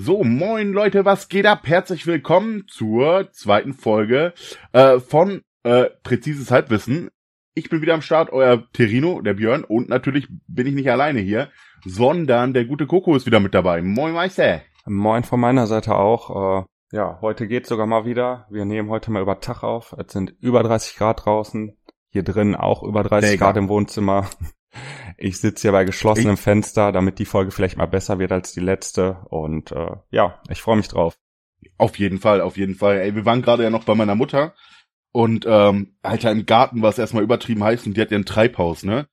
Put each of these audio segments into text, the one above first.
So, moin Leute, was geht ab? Herzlich willkommen zur zweiten Folge äh, von äh, Präzises Halbwissen. Ich bin wieder am Start, euer Terino, der Björn, und natürlich bin ich nicht alleine hier, sondern der gute Coco ist wieder mit dabei. Moin Meister. Moin von meiner Seite auch. Äh, ja, heute geht's sogar mal wieder. Wir nehmen heute mal über Tag auf. Es sind über 30 Grad draußen. Hier drin auch über 30 Mega. Grad im Wohnzimmer. Ich sitze hier bei geschlossenem ich Fenster, damit die Folge vielleicht mal besser wird als die letzte. Und äh, ja, ich freue mich drauf. Auf jeden Fall, auf jeden Fall. Ey, wir waren gerade ja noch bei meiner Mutter und ähm, Alter, im Garten war es erstmal übertrieben heiß und die hat ja ein Treibhaus, ne?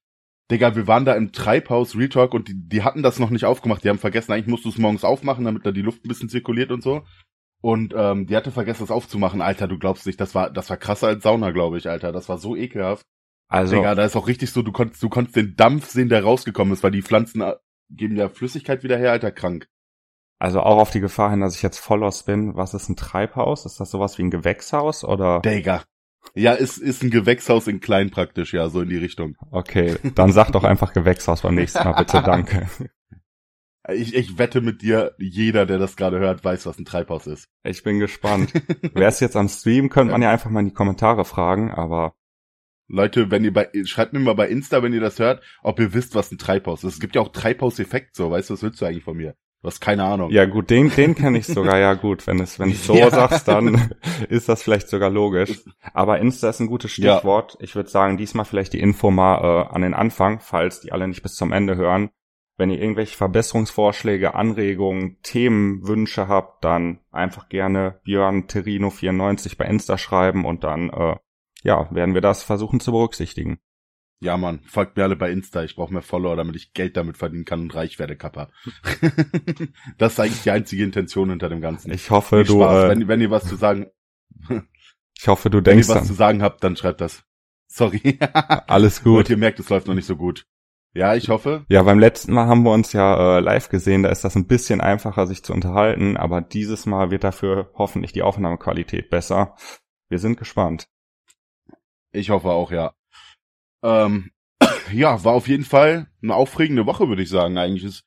Digga, wir waren da im Treibhaus, Real Talk, und die, die hatten das noch nicht aufgemacht. Die haben vergessen, eigentlich musst du es morgens aufmachen, damit da die Luft ein bisschen zirkuliert und so. Und ähm, die hatte vergessen, das aufzumachen. Alter, du glaubst nicht, das war, das war krasser als Sauna, glaube ich, Alter. Das war so ekelhaft. Also. Digga, da ist auch richtig so, du konntest, du konntest den Dampf sehen, der rausgekommen ist, weil die Pflanzen äh, geben ja Flüssigkeit wieder her, Alter, krank. Also auch auf die Gefahr hin, dass ich jetzt voll aus bin. Was ist ein Treibhaus? Ist das sowas wie ein Gewächshaus oder? Digga. Ja, ist, ist ein Gewächshaus in klein praktisch, ja, so in die Richtung. Okay, dann sag doch einfach Gewächshaus beim nächsten Mal, bitte, danke. Ich, ich wette mit dir, jeder, der das gerade hört, weiß, was ein Treibhaus ist. Ich bin gespannt. Wer ist jetzt am Stream, könnte man ja einfach mal in die Kommentare fragen, aber Leute, wenn ihr bei, schreibt mir mal bei Insta, wenn ihr das hört, ob ihr wisst, was ein Treibhaus ist. Es gibt ja auch Treibhauseffekt, so, weißt du, was willst du eigentlich von mir? Du hast keine Ahnung. Ja, gut, den, den kenne ich sogar, ja gut. Wenn es, wenn du so ja. sagst, dann ist das vielleicht sogar logisch. Aber Insta ist ein gutes Stichwort. Ja. Ich würde sagen, diesmal vielleicht die Info mal äh, an den Anfang, falls die alle nicht bis zum Ende hören. Wenn ihr irgendwelche Verbesserungsvorschläge, Anregungen, Themenwünsche habt, dann einfach gerne Björn Terino 94 bei Insta schreiben und dann äh, ja, werden wir das versuchen zu berücksichtigen. Ja, Mann, folgt mir alle bei Insta. Ich brauche mehr Follower, damit ich Geld damit verdienen kann und reich werde, Kappa. das ist eigentlich die einzige Intention hinter dem Ganzen. Ich hoffe, du. Äh, wenn, wenn ihr was zu sagen. ich hoffe, du denkst. Wenn ihr was dann. zu sagen habt, dann schreibt das. Sorry. Alles gut. Und ihr merkt, es läuft noch nicht so gut. Ja, ich hoffe. Ja, beim letzten Mal haben wir uns ja äh, live gesehen, da ist das ein bisschen einfacher, sich zu unterhalten, aber dieses Mal wird dafür hoffentlich die Aufnahmequalität besser. Wir sind gespannt. Ich hoffe auch, ja. Ähm, ja, war auf jeden Fall eine aufregende Woche, würde ich sagen. Eigentlich ist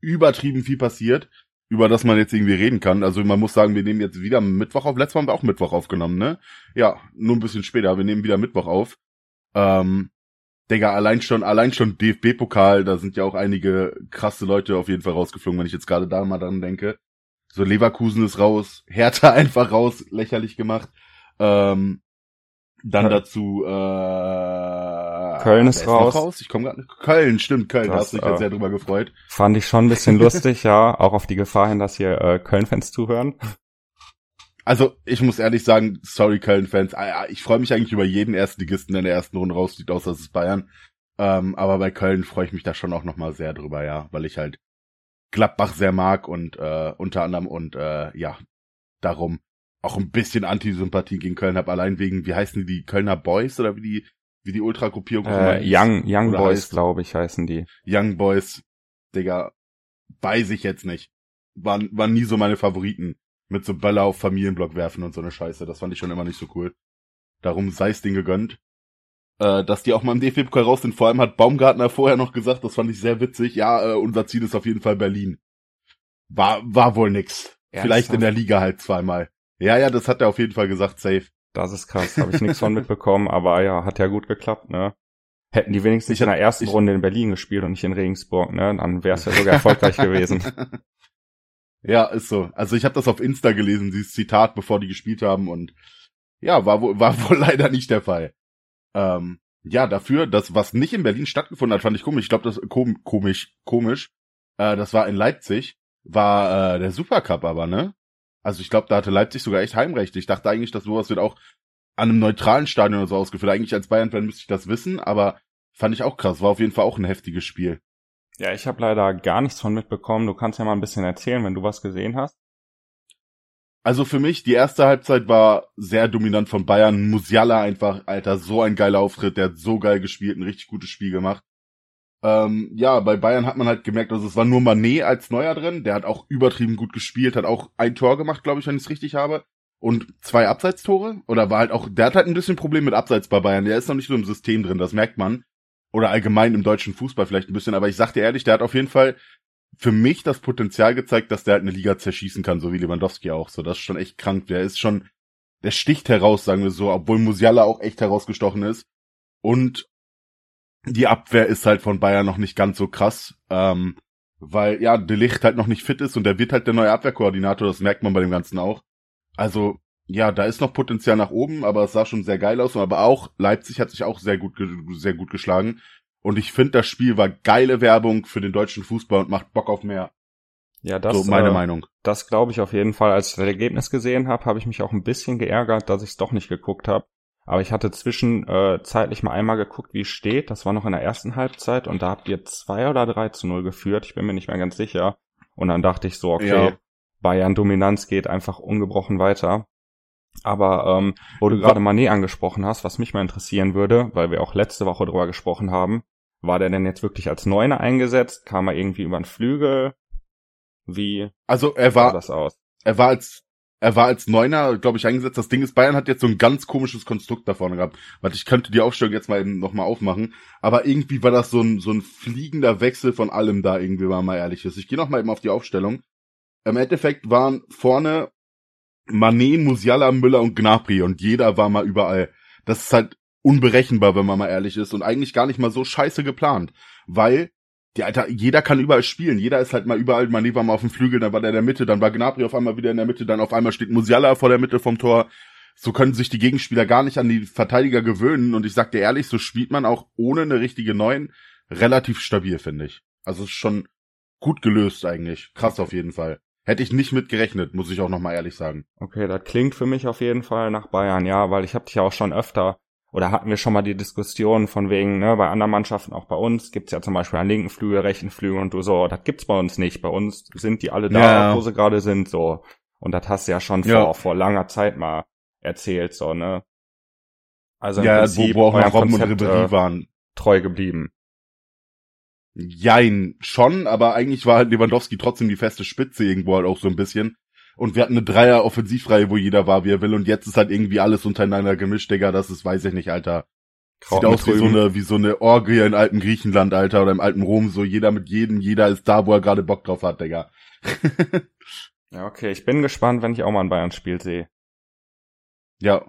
übertrieben viel passiert, über das man jetzt irgendwie reden kann. Also man muss sagen, wir nehmen jetzt wieder Mittwoch auf. Letztes Mal haben wir auch Mittwoch aufgenommen, ne? Ja, nur ein bisschen später. Wir nehmen wieder Mittwoch auf. Ähm, Digga, allein schon, allein schon DFB-Pokal, da sind ja auch einige krasse Leute auf jeden Fall rausgeflogen, wenn ich jetzt gerade da mal dran denke. So Leverkusen ist raus, Hertha einfach raus, lächerlich gemacht. Ähm, dann ja. dazu äh, Köln ist raus. raus. Ich komme gerade Köln, stimmt, Köln, das, da hast du dich äh, jetzt sehr drüber gefreut. Fand ich schon ein bisschen lustig, ja, auch auf die Gefahr hin, dass hier äh, Köln-Fans zuhören. Also, ich muss ehrlich sagen, sorry Köln-Fans, ah, ich freue mich eigentlich über jeden Erstligisten, der in der ersten Runde rausfliegt, außer es ist Bayern. Ähm, aber bei Köln freue ich mich da schon auch nochmal sehr drüber, ja, weil ich halt Gladbach sehr mag und äh, unter anderem und äh, ja, darum auch ein bisschen Antisympathie gegen Köln habe, allein wegen, wie heißen die, die Kölner Boys oder wie die, wie die Ultra-Gruppierung äh, Young, Young Boys, glaube ich, heißen die. Young Boys, Digga, weiß ich jetzt nicht. Waren, waren nie so meine Favoriten. Mit so Bälle auf Familienblock werfen und so eine Scheiße. Das fand ich schon immer nicht so cool. Darum sei es denen gegönnt. Äh, dass die auch mal im DFB-Pokal raus sind. Vor allem hat Baumgartner vorher noch gesagt, das fand ich sehr witzig. Ja, äh, unser Ziel ist auf jeden Fall Berlin. War, war wohl nix. Ernsthaft? Vielleicht in der Liga halt zweimal. Ja, ja, das hat er auf jeden Fall gesagt, safe. Das ist krass, habe ich nichts von mitbekommen, aber ja, hat ja gut geklappt, ne? Hätten die wenigstens ich in der ersten ich, Runde in Berlin gespielt und nicht in Regensburg, ne? Dann wäre es ja sogar erfolgreich gewesen. Ja, ist so. Also ich habe das auf Insta gelesen, dieses Zitat, bevor die gespielt haben und ja, war wohl, war wohl leider nicht der Fall. Ähm, ja, dafür, das, was nicht in Berlin stattgefunden hat, fand ich komisch. Ich glaube, das kom komisch, komisch. Äh, das war in Leipzig, war äh, der Supercup aber, ne? Also ich glaube, da hatte Leipzig sogar echt Heimrecht. Ich dachte eigentlich, dass sowas wird auch an einem neutralen Stadion oder so ausgeführt. Eigentlich als Bayern-Fan müsste ich das wissen, aber fand ich auch krass. War auf jeden Fall auch ein heftiges Spiel. Ja, ich habe leider gar nichts von mitbekommen. Du kannst ja mal ein bisschen erzählen, wenn du was gesehen hast. Also für mich, die erste Halbzeit war sehr dominant von Bayern. Musiala einfach, Alter, so ein geiler Auftritt. Der hat so geil gespielt, ein richtig gutes Spiel gemacht. Ähm, ja, bei Bayern hat man halt gemerkt, also es war nur Manet als Neuer drin. Der hat auch übertrieben gut gespielt, hat auch ein Tor gemacht, glaube ich, wenn ich es richtig habe. Und zwei Abseitstore. Oder war halt auch, der hat halt ein bisschen Problem mit Abseits bei Bayern. Der ist noch nicht so im System drin, das merkt man. Oder allgemein im deutschen Fußball vielleicht ein bisschen. Aber ich sag dir ehrlich, der hat auf jeden Fall für mich das Potenzial gezeigt, dass der halt eine Liga zerschießen kann, so wie Lewandowski auch. So, das ist schon echt krank. Der ist schon, der sticht heraus, sagen wir so, obwohl Musiala auch echt herausgestochen ist. Und die Abwehr ist halt von Bayern noch nicht ganz so krass, ähm, weil ja, De Licht halt noch nicht fit ist und der wird halt der neue Abwehrkoordinator, das merkt man bei dem Ganzen auch. Also, ja, da ist noch Potenzial nach oben, aber es sah schon sehr geil aus. Aber auch Leipzig hat sich auch sehr gut, sehr gut geschlagen. Und ich finde, das Spiel war geile Werbung für den deutschen Fußball und macht Bock auf mehr. Ja, das so meine äh, Meinung. Das glaube ich auf jeden Fall. Als ich das Ergebnis gesehen habe, habe ich mich auch ein bisschen geärgert, dass ich es doch nicht geguckt habe. Aber ich hatte zwischenzeitlich äh, mal einmal geguckt, wie es steht. Das war noch in der ersten Halbzeit und da habt ihr zwei oder drei zu null geführt. Ich bin mir nicht mehr ganz sicher. Und dann dachte ich so, okay, ja. Bayern Dominanz geht einfach ungebrochen weiter. Aber ähm, wo du gerade Manet angesprochen hast, was mich mal interessieren würde, weil wir auch letzte Woche drüber gesprochen haben, war der denn jetzt wirklich als Neuner eingesetzt? Kam er irgendwie über den Flügel? Wie also er war, sah das aus? Er war als er war als Neuner, glaube ich, eingesetzt. Das Ding ist, Bayern hat jetzt so ein ganz komisches Konstrukt da vorne gehabt. Warte, ich könnte die Aufstellung jetzt mal eben noch mal aufmachen. Aber irgendwie war das so ein, so ein fliegender Wechsel von allem da irgendwie, wenn man mal ehrlich ist. Ich gehe noch mal eben auf die Aufstellung. Im Endeffekt waren vorne Manet, Musiala, Müller und Gnabry und jeder war mal überall. Das ist halt unberechenbar, wenn man mal ehrlich ist und eigentlich gar nicht mal so scheiße geplant, weil die Alter, jeder kann überall spielen. Jeder ist halt mal überall. Mané war mal auf dem Flügel, dann war der in der Mitte, dann war Gnabry auf einmal wieder in der Mitte, dann auf einmal steht Musiala vor der Mitte vom Tor. So können sich die Gegenspieler gar nicht an die Verteidiger gewöhnen. Und ich sag dir ehrlich, so spielt man auch ohne eine richtige Neun relativ stabil, finde ich. Also ist schon gut gelöst eigentlich. Krass auf jeden Fall. Hätte ich nicht mit gerechnet, muss ich auch nochmal ehrlich sagen. Okay, das klingt für mich auf jeden Fall nach Bayern, ja, weil ich habe dich ja auch schon öfter oder hatten wir schon mal die Diskussion von wegen, ne, bei anderen Mannschaften, auch bei uns, gibt's ja zum Beispiel einen linken Flügel, rechten Flügel und du so, das gibt's bei uns nicht. Bei uns sind die alle da, ja. wo sie gerade sind, so. Und das hast du ja schon ja. Vor, vor langer Zeit mal erzählt, so, ne? Also im ja, Prinzip wo, wo auch noch Robben und Ribéry äh, waren. Treu geblieben. Jein, schon, aber eigentlich war halt Lewandowski trotzdem die feste Spitze irgendwo halt auch so ein bisschen und wir hatten eine Dreier Offensivreihe, wo jeder war, wie er will und jetzt ist halt irgendwie alles untereinander gemischt, Digga, das ist, weiß ich nicht, Alter. Kraut Sieht aus wie so eine, wie so eine Orgie in alten Griechenland, Alter, oder im alten Rom, so jeder mit jedem, jeder ist da, wo er gerade Bock drauf hat, Digga. ja, okay, ich bin gespannt, wenn ich auch mal ein Bayern-Spiel sehe. Ja,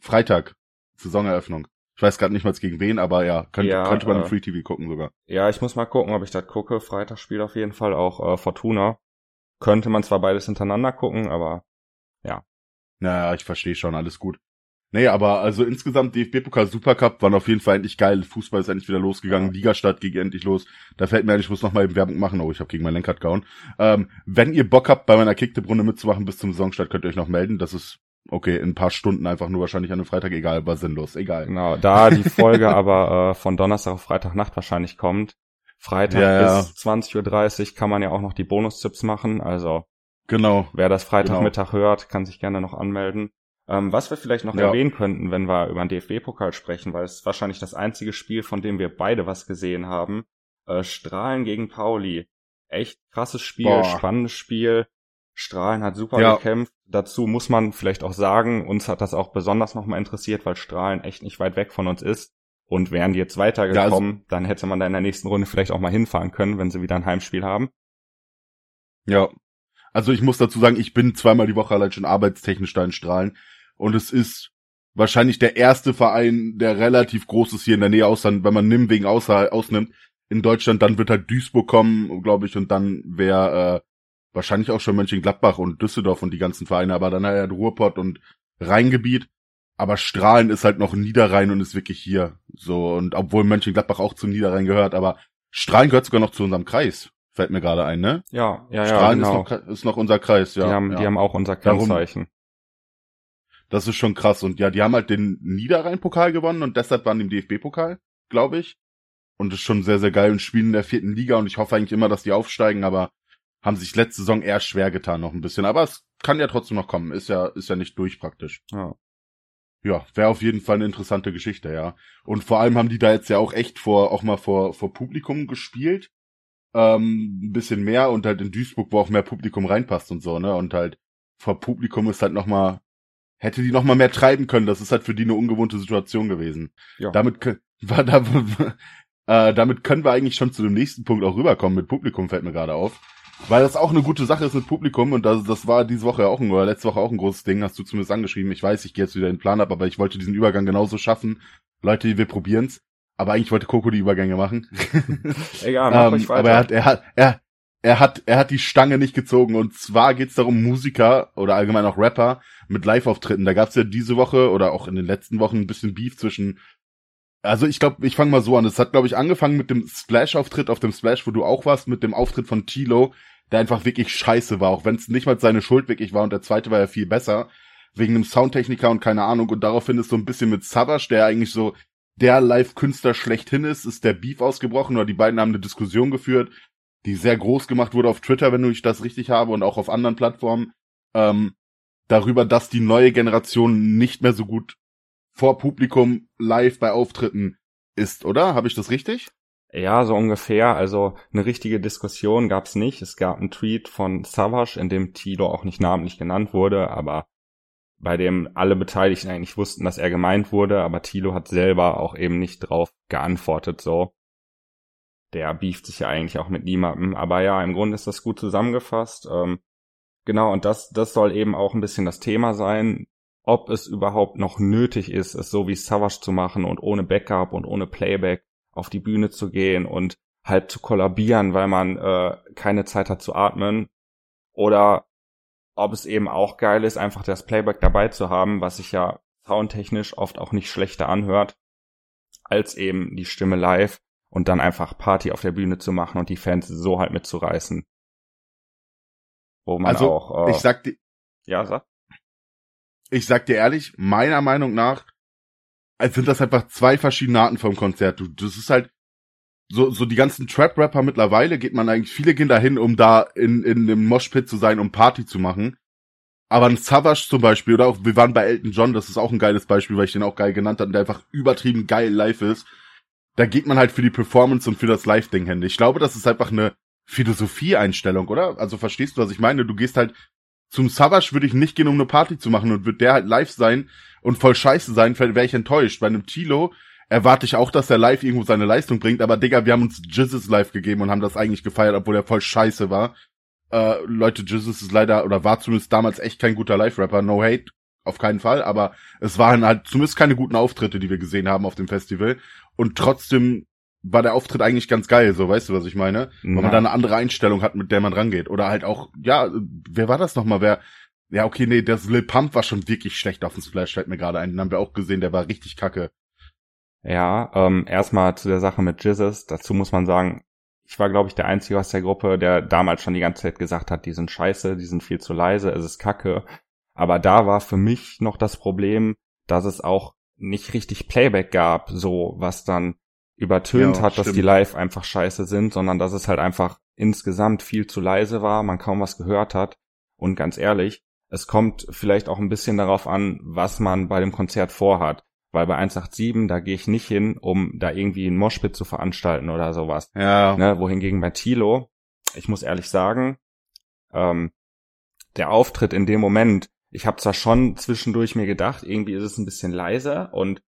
Freitag, Saisoneröffnung. Ich weiß gerade nicht mal gegen wen, aber ja, könnte, ja, könnte man äh, im Free TV gucken sogar. Ja, ich muss mal gucken, ob ich das gucke. Freitagsspiel auf jeden Fall auch äh, Fortuna könnte man zwar beides hintereinander gucken, aber ja. Naja, ich verstehe schon, alles gut. Nee, aber also insgesamt DFB-Pokal Supercup waren auf jeden Fall endlich geil. Fußball ist endlich wieder losgegangen. Ja. Ligastadt ging endlich los. Da fällt mir ein, ich muss noch mal eben Werbung machen. Oh, ich habe gegen mein Lenkrad gehauen. Ähm, wenn ihr Bock habt, bei meiner Kicktipp-Runde mitzumachen bis zum Saisonstart, könnt ihr euch noch melden. Das ist okay, in ein paar Stunden einfach nur wahrscheinlich an einem Freitag. Egal, war sinnlos. Egal. Genau, da die Folge aber äh, von Donnerstag auf Freitagnacht wahrscheinlich kommt, Freitag ja, bis 20.30 Uhr kann man ja auch noch die Bonustipps machen. Also genau. wer das Freitagmittag genau. hört, kann sich gerne noch anmelden. Ähm, was wir vielleicht noch ja. erwähnen könnten, wenn wir über den DFB-Pokal sprechen, weil es wahrscheinlich das einzige Spiel, von dem wir beide was gesehen haben. Äh, Strahlen gegen Pauli. Echt krasses Spiel, Boah. spannendes Spiel. Strahlen hat super ja. gekämpft. Dazu muss man vielleicht auch sagen, uns hat das auch besonders nochmal interessiert, weil Strahlen echt nicht weit weg von uns ist. Und wären die jetzt weitergekommen, ja, also, dann hätte man da in der nächsten Runde vielleicht auch mal hinfahren können, wenn sie wieder ein Heimspiel haben. Ja. Also ich muss dazu sagen, ich bin zweimal die Woche allein schon arbeitstechnisch da in Strahlen. Und es ist wahrscheinlich der erste Verein, der relativ groß ist hier in der Nähe, außer wenn man Nimm wegen außer, ausnimmt. In Deutschland, dann wird halt Duisburg kommen, glaube ich, und dann wäre äh, wahrscheinlich auch schon Mönchengladbach und Düsseldorf und die ganzen Vereine, aber dann halt Ruhrpott und Rheingebiet. Aber Strahlen ist halt noch Niederrhein und ist wirklich hier. So, und obwohl Mönchengladbach auch zum Niederrhein gehört, aber Strahlen gehört sogar noch zu unserem Kreis. Fällt mir gerade ein, ne? Ja, ja, ja. Strahlen genau. ist, noch, ist noch unser Kreis, ja. Die haben, ja. Die haben auch unser Kennzeichen. Darum, das ist schon krass. Und ja, die haben halt den Niederrhein-Pokal gewonnen und deshalb waren die im DFB-Pokal, glaube ich. Und das ist schon sehr, sehr geil und spielen in der vierten Liga und ich hoffe eigentlich immer, dass die aufsteigen, aber haben sich letzte Saison eher schwer getan noch ein bisschen. Aber es kann ja trotzdem noch kommen. Ist ja, ist ja nicht durch praktisch. Ja. Ja, wäre auf jeden Fall eine interessante Geschichte, ja. Und vor allem haben die da jetzt ja auch echt vor, auch mal vor, vor Publikum gespielt. Ähm, ein bisschen mehr und halt in Duisburg, wo auch mehr Publikum reinpasst und so, ne? Und halt vor Publikum ist halt nochmal, hätte die nochmal mehr treiben können. Das ist halt für die eine ungewohnte Situation gewesen. Ja. Damit war da, Äh, damit können wir eigentlich schon zu dem nächsten Punkt auch rüberkommen. Mit Publikum fällt mir gerade auf. Weil das auch eine gute Sache ist mit Publikum und das, das war diese Woche auch ein, oder letzte Woche auch ein großes Ding, hast du zumindest angeschrieben. Ich weiß, ich gehe jetzt wieder in den Plan ab, aber ich wollte diesen Übergang genauso schaffen. Leute, wir probieren's. Aber eigentlich wollte Coco die Übergänge machen. Egal, mach ähm, ruhig weiter. Aber er hat, er hat, er, er hat, er hat die Stange nicht gezogen. Und zwar geht's darum, Musiker oder allgemein auch Rapper mit Live-Auftritten. Da gab's ja diese Woche oder auch in den letzten Wochen ein bisschen Beef zwischen also ich glaube, ich fange mal so an. Es hat, glaube ich, angefangen mit dem Splash-Auftritt auf dem Splash, wo du auch warst, mit dem Auftritt von Tilo, der einfach wirklich scheiße war, auch wenn es nicht mal seine Schuld wirklich war und der zweite war ja viel besser, wegen einem Soundtechniker und keine Ahnung. Und daraufhin ist so ein bisschen mit Savage, der eigentlich so der Live-Künstler schlechthin ist, ist der Beef ausgebrochen oder die beiden haben eine Diskussion geführt, die sehr groß gemacht wurde auf Twitter, wenn ich das richtig habe und auch auf anderen Plattformen, ähm, darüber, dass die neue Generation nicht mehr so gut vor Publikum live bei Auftritten ist, oder? Habe ich das richtig? Ja, so ungefähr. Also eine richtige Diskussion gab's nicht. Es gab einen Tweet von Savage, in dem Tilo auch nicht namentlich genannt wurde, aber bei dem alle Beteiligten eigentlich wussten, dass er gemeint wurde, aber Tilo hat selber auch eben nicht drauf geantwortet so. Der beeft sich ja eigentlich auch mit niemandem. Aber ja, im Grunde ist das gut zusammengefasst. Ähm, genau, und das, das soll eben auch ein bisschen das Thema sein ob es überhaupt noch nötig ist, es so wie Savage zu machen und ohne Backup und ohne Playback auf die Bühne zu gehen und halt zu kollabieren, weil man äh, keine Zeit hat zu atmen. Oder ob es eben auch geil ist, einfach das Playback dabei zu haben, was sich ja soundtechnisch oft auch nicht schlechter anhört, als eben die Stimme live und dann einfach Party auf der Bühne zu machen und die Fans so halt mitzureißen. Wo man also, auch. Äh, ich sag die, ja, sag ich sag dir ehrlich, meiner Meinung nach sind das einfach zwei verschiedene Arten vom Konzert. Du, das ist halt so, so die ganzen Trap-Rapper mittlerweile geht man eigentlich, viele gehen dahin, um da in, in dem Moshpit zu sein, um Party zu machen. Aber ein Savage zum Beispiel, oder auch, wir waren bei Elton John, das ist auch ein geiles Beispiel, weil ich den auch geil genannt habe, der einfach übertrieben geil live ist. Da geht man halt für die Performance und für das Live-Ding hin. Ich glaube, das ist einfach eine Philosophie-Einstellung, oder? Also verstehst du, was ich meine? Du gehst halt zum Savage würde ich nicht gehen, um eine Party zu machen und wird der halt live sein und voll scheiße sein, wäre ich enttäuscht. Bei einem Tilo erwarte ich auch, dass er live irgendwo seine Leistung bringt, aber Digga, wir haben uns Jizzes live gegeben und haben das eigentlich gefeiert, obwohl er voll scheiße war. Äh, Leute, Jizzes ist leider, oder war zumindest damals echt kein guter Live-Rapper, no hate, auf keinen Fall, aber es waren halt zumindest keine guten Auftritte, die wir gesehen haben auf dem Festival. Und trotzdem war der Auftritt eigentlich ganz geil, so weißt du, was ich meine? Weil man da eine andere Einstellung hat, mit der man rangeht. Oder halt auch, ja, wer war das nochmal? Wer, ja, okay, nee, das Lil Pump war schon wirklich schlecht auf dem Splash, fällt mir gerade ein. Den haben wir auch gesehen, der war richtig kacke. Ja, ähm, erstmal zu der Sache mit Jizzes. Dazu muss man sagen, ich war, glaube ich, der Einzige aus der Gruppe, der damals schon die ganze Zeit gesagt hat, die sind scheiße, die sind viel zu leise, es ist kacke. Aber da war für mich noch das Problem, dass es auch nicht richtig Playback gab, so was dann übertönt ja, hat, stimmt. dass die live einfach scheiße sind, sondern dass es halt einfach insgesamt viel zu leise war, man kaum was gehört hat. Und ganz ehrlich, es kommt vielleicht auch ein bisschen darauf an, was man bei dem Konzert vorhat. Weil bei 187, da gehe ich nicht hin, um da irgendwie ein Moshpit zu veranstalten oder sowas. Ja. Ne, wohingegen bei Tilo, ich muss ehrlich sagen, ähm, der Auftritt in dem Moment, ich habe zwar schon zwischendurch mir gedacht, irgendwie ist es ein bisschen leiser und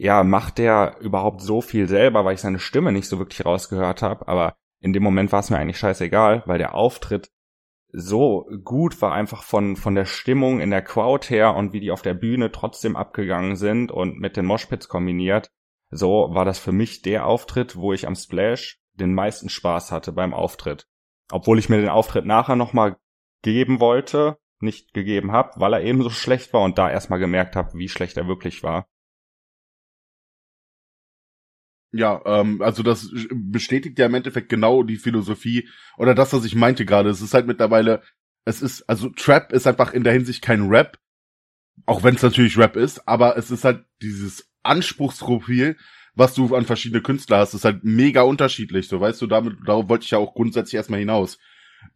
ja, macht der überhaupt so viel selber, weil ich seine Stimme nicht so wirklich rausgehört habe, aber in dem Moment war es mir eigentlich scheißegal, weil der Auftritt so gut war einfach von, von der Stimmung in der Crowd her und wie die auf der Bühne trotzdem abgegangen sind und mit den Moshpits kombiniert. So war das für mich der Auftritt, wo ich am Splash den meisten Spaß hatte beim Auftritt. Obwohl ich mir den Auftritt nachher nochmal geben wollte, nicht gegeben habe, weil er eben so schlecht war und da erstmal gemerkt habe, wie schlecht er wirklich war. Ja, ähm, also das bestätigt ja im Endeffekt genau die Philosophie oder das, was ich meinte gerade. Es ist halt mittlerweile, es ist, also Trap ist einfach in der Hinsicht kein Rap, auch wenn es natürlich Rap ist, aber es ist halt dieses Anspruchsprofil, was du an verschiedene Künstler hast, ist halt mega unterschiedlich. So, weißt du, damit, darauf wollte ich ja auch grundsätzlich erstmal hinaus.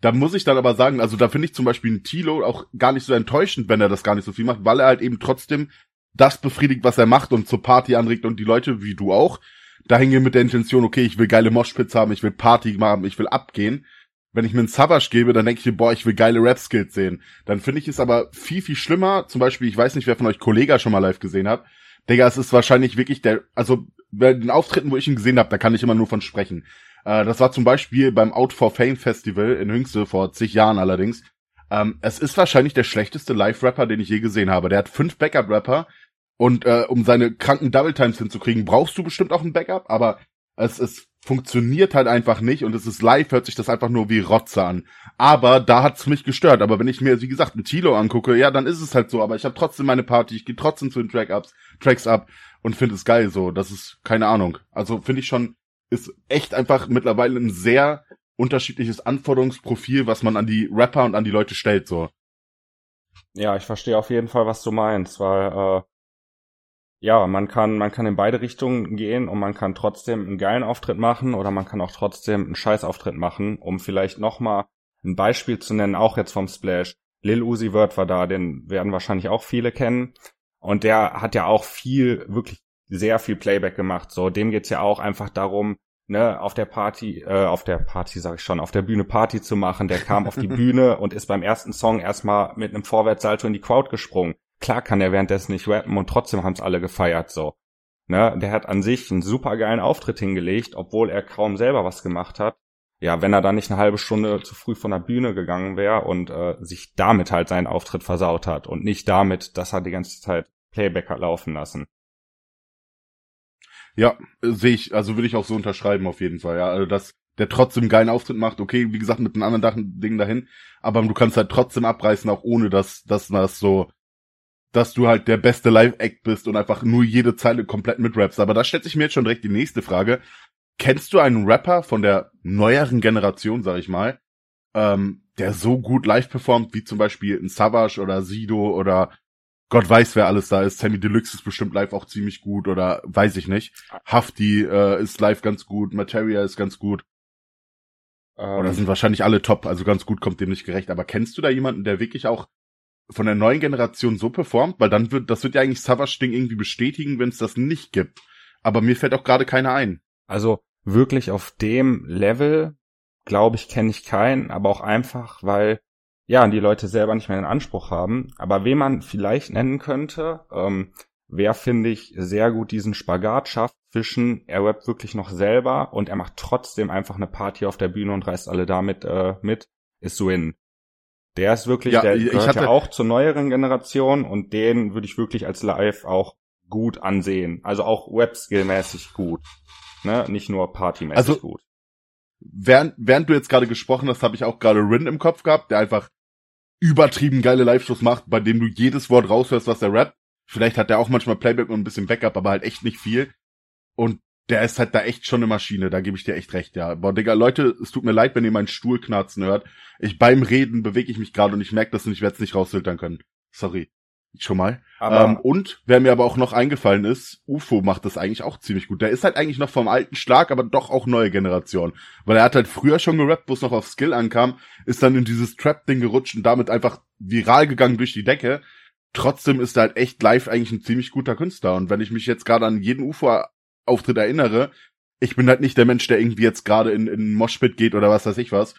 Da muss ich dann aber sagen, also da finde ich zum Beispiel einen Tilo auch gar nicht so enttäuschend, wenn er das gar nicht so viel macht, weil er halt eben trotzdem das befriedigt, was er macht und zur Party anregt und die Leute, wie du auch, dahin gehen mit der Intention, okay, ich will geile Moshpits haben, ich will Party machen, ich will abgehen. Wenn ich mir einen Savage gebe, dann denke ich mir, boah, ich will geile Rap-Skills sehen. Dann finde ich es aber viel, viel schlimmer. Zum Beispiel, ich weiß nicht, wer von euch Kollega schon mal live gesehen hat. Digga, es ist wahrscheinlich wirklich der, also bei den Auftritten, wo ich ihn gesehen habe, da kann ich immer nur von sprechen. Äh, das war zum Beispiel beim Out for Fame Festival in Hüngste vor zig Jahren allerdings. Ähm, es ist wahrscheinlich der schlechteste Live-Rapper, den ich je gesehen habe. Der hat fünf Backup-Rapper und äh, um seine kranken Double Times hinzukriegen, brauchst du bestimmt auch ein Backup, aber es, es funktioniert halt einfach nicht und es ist live, hört sich das einfach nur wie Rotze an. Aber da hat's mich gestört. Aber wenn ich mir, wie gesagt, ein Tilo angucke, ja, dann ist es halt so. Aber ich habe trotzdem meine Party, ich gehe trotzdem zu den Track-Ups, Tracks ab und finde es geil so. Das ist keine Ahnung. Also finde ich schon, ist echt einfach mittlerweile ein sehr unterschiedliches Anforderungsprofil, was man an die Rapper und an die Leute stellt, so. Ja, ich verstehe auf jeden Fall, was du meinst, weil äh, ja, man kann, man kann in beide Richtungen gehen und man kann trotzdem einen geilen Auftritt machen oder man kann auch trotzdem einen Scheißauftritt machen, um vielleicht nochmal ein Beispiel zu nennen, auch jetzt vom Splash. Lil Uzi Vert war da, den werden wahrscheinlich auch viele kennen. Und der hat ja auch viel, wirklich sehr viel Playback gemacht. So, dem geht's ja auch einfach darum, ne, auf der Party, äh, auf der Party sag ich schon, auf der Bühne Party zu machen. Der kam auf die Bühne und ist beim ersten Song erstmal mit einem Vorwärtssalto in die Crowd gesprungen. Klar kann er währenddessen nicht rappen und trotzdem haben es alle gefeiert so. Ne, der hat an sich einen super geilen Auftritt hingelegt, obwohl er kaum selber was gemacht hat. Ja, wenn er da nicht eine halbe Stunde zu früh von der Bühne gegangen wäre und äh, sich damit halt seinen Auftritt versaut hat und nicht damit, dass er die ganze Zeit Playback hat laufen lassen. Ja, sehe ich, also würde ich auch so unterschreiben auf jeden Fall, ja. Also dass der trotzdem geilen Auftritt macht, okay, wie gesagt, mit einem anderen Ding dahin, aber du kannst halt trotzdem abreißen, auch ohne dass, dass das so dass du halt der beste Live-Act bist und einfach nur jede Zeile komplett mitrappst. Aber da stellt sich mir jetzt schon direkt die nächste Frage. Kennst du einen Rapper von der neueren Generation, sag ich mal, ähm, der so gut live performt, wie zum Beispiel ein Savage oder Sido oder Gott weiß, wer alles da ist. Sammy Deluxe ist bestimmt live auch ziemlich gut oder weiß ich nicht. Hafti äh, ist live ganz gut, Materia ist ganz gut. Ähm, oder sind wahrscheinlich alle top, also ganz gut kommt dem nicht gerecht. Aber kennst du da jemanden, der wirklich auch von der neuen Generation so performt, weil dann wird, das wird ja eigentlich Savage Ding irgendwie bestätigen, wenn es das nicht gibt. Aber mir fällt auch gerade keiner ein. Also wirklich auf dem Level, glaube ich, kenne ich keinen, aber auch einfach, weil ja, die Leute selber nicht mehr den Anspruch haben. Aber wen man vielleicht nennen könnte, ähm, wer finde ich sehr gut diesen Spagat schafft zwischen, er rappt wirklich noch selber und er macht trotzdem einfach eine Party auf der Bühne und reißt alle damit äh, mit, ist Swin. Der ist wirklich, ja, der gehört hatte, ja auch zur neueren Generation und den würde ich wirklich als Live auch gut ansehen. Also auch Webskill-mäßig gut. Ne? Nicht nur Partymäßig also, gut. Während, während du jetzt gerade gesprochen hast, habe ich auch gerade Rin im Kopf gehabt, der einfach übertrieben geile Live-Shows macht, bei dem du jedes Wort raushörst, was er rappt. Vielleicht hat er auch manchmal Playback und ein bisschen Backup, aber halt echt nicht viel. Und der ist halt da echt schon eine Maschine, da gebe ich dir echt recht, ja. Boah, Digga, Leute, es tut mir leid, wenn ihr meinen Stuhl knarzen hört. Ich beim Reden bewege ich mich gerade und ich merke das und ich werde es nicht rausfiltern können. Sorry. Schon mal. Ähm, und wer mir aber auch noch eingefallen ist, UFO macht das eigentlich auch ziemlich gut. Der ist halt eigentlich noch vom alten Schlag, aber doch auch neue Generation. Weil er hat halt früher schon gerappt, wo es noch auf Skill ankam, ist dann in dieses Trap-Ding gerutscht und damit einfach viral gegangen durch die Decke. Trotzdem ist er halt echt live eigentlich ein ziemlich guter Künstler. Und wenn ich mich jetzt gerade an jeden UFO Auftritt erinnere, ich bin halt nicht der Mensch, der irgendwie jetzt gerade in, in Moshpit geht oder was weiß ich was,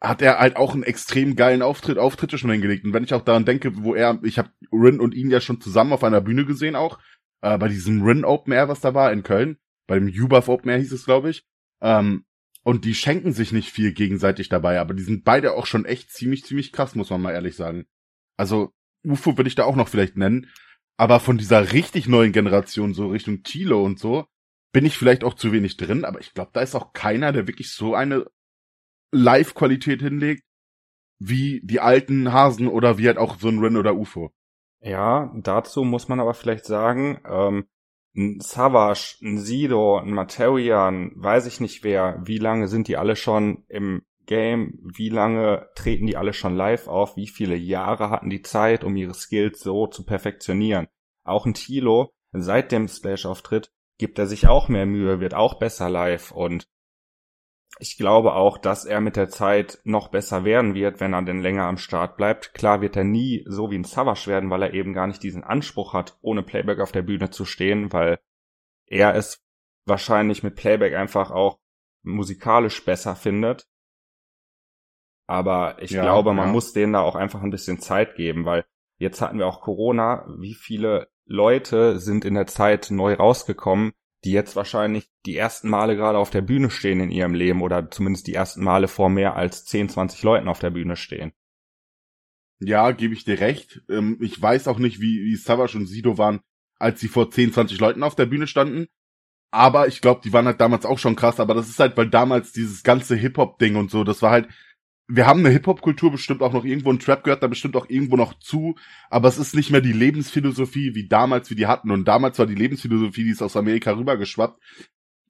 hat er halt auch einen extrem geilen Auftritt, Auftritte schon hingelegt. Und wenn ich auch daran denke, wo er, ich habe Rin und ihn ja schon zusammen auf einer Bühne gesehen auch, äh, bei diesem Rin Open Air, was da war in Köln, bei dem UBAF Open Air hieß es, glaube ich. Ähm, und die schenken sich nicht viel gegenseitig dabei, aber die sind beide auch schon echt ziemlich, ziemlich krass, muss man mal ehrlich sagen. Also, UFO würde ich da auch noch vielleicht nennen. Aber von dieser richtig neuen Generation, so Richtung Tilo und so, bin ich vielleicht auch zu wenig drin, aber ich glaube, da ist auch keiner, der wirklich so eine Live-Qualität hinlegt, wie die alten Hasen oder wie halt auch so ein Ren oder UFO. Ja, dazu muss man aber vielleicht sagen, ähm, ein Savage, ein Sido, ein Materian, weiß ich nicht wer, wie lange sind die alle schon im Game, wie lange treten die alle schon live auf, wie viele Jahre hatten die Zeit, um ihre Skills so zu perfektionieren. Auch ein Tilo, seit dem Splash-Auftritt, gibt er sich auch mehr Mühe, wird auch besser live und ich glaube auch, dass er mit der Zeit noch besser werden wird, wenn er denn länger am Start bleibt. Klar wird er nie so wie ein Savage werden, weil er eben gar nicht diesen Anspruch hat, ohne Playback auf der Bühne zu stehen, weil er es wahrscheinlich mit Playback einfach auch musikalisch besser findet. Aber ich ja, glaube, man ja. muss denen da auch einfach ein bisschen Zeit geben, weil jetzt hatten wir auch Corona. Wie viele Leute sind in der Zeit neu rausgekommen, die jetzt wahrscheinlich die ersten Male gerade auf der Bühne stehen in ihrem Leben oder zumindest die ersten Male vor mehr als 10, 20 Leuten auf der Bühne stehen. Ja, gebe ich dir recht. Ähm, ich weiß auch nicht, wie, wie Savage und Sido waren, als sie vor 10, 20 Leuten auf der Bühne standen. Aber ich glaube, die waren halt damals auch schon krass. Aber das ist halt, weil damals dieses ganze Hip-Hop-Ding und so, das war halt, wir haben eine Hip-Hop-Kultur bestimmt auch noch irgendwo, ein Trap gehört da bestimmt auch irgendwo noch zu, aber es ist nicht mehr die Lebensphilosophie wie damals, wie die hatten. Und damals war die Lebensphilosophie, die ist aus Amerika rübergeschwappt,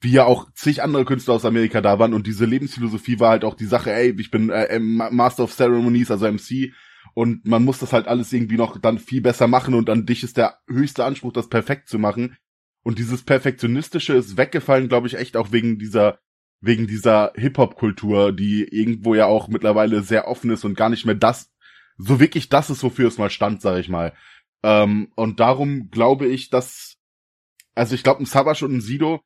wie ja auch zig andere Künstler aus Amerika da waren. Und diese Lebensphilosophie war halt auch die Sache, ey, ich bin äh, Master of Ceremonies, also MC, und man muss das halt alles irgendwie noch dann viel besser machen und an dich ist der höchste Anspruch, das perfekt zu machen. Und dieses Perfektionistische ist weggefallen, glaube ich, echt auch wegen dieser wegen dieser Hip-Hop-Kultur, die irgendwo ja auch mittlerweile sehr offen ist und gar nicht mehr das, so wirklich das ist, wofür es mal stand, sag ich mal. Ähm, und darum glaube ich, dass, also ich glaube, ein Savage und ein Sido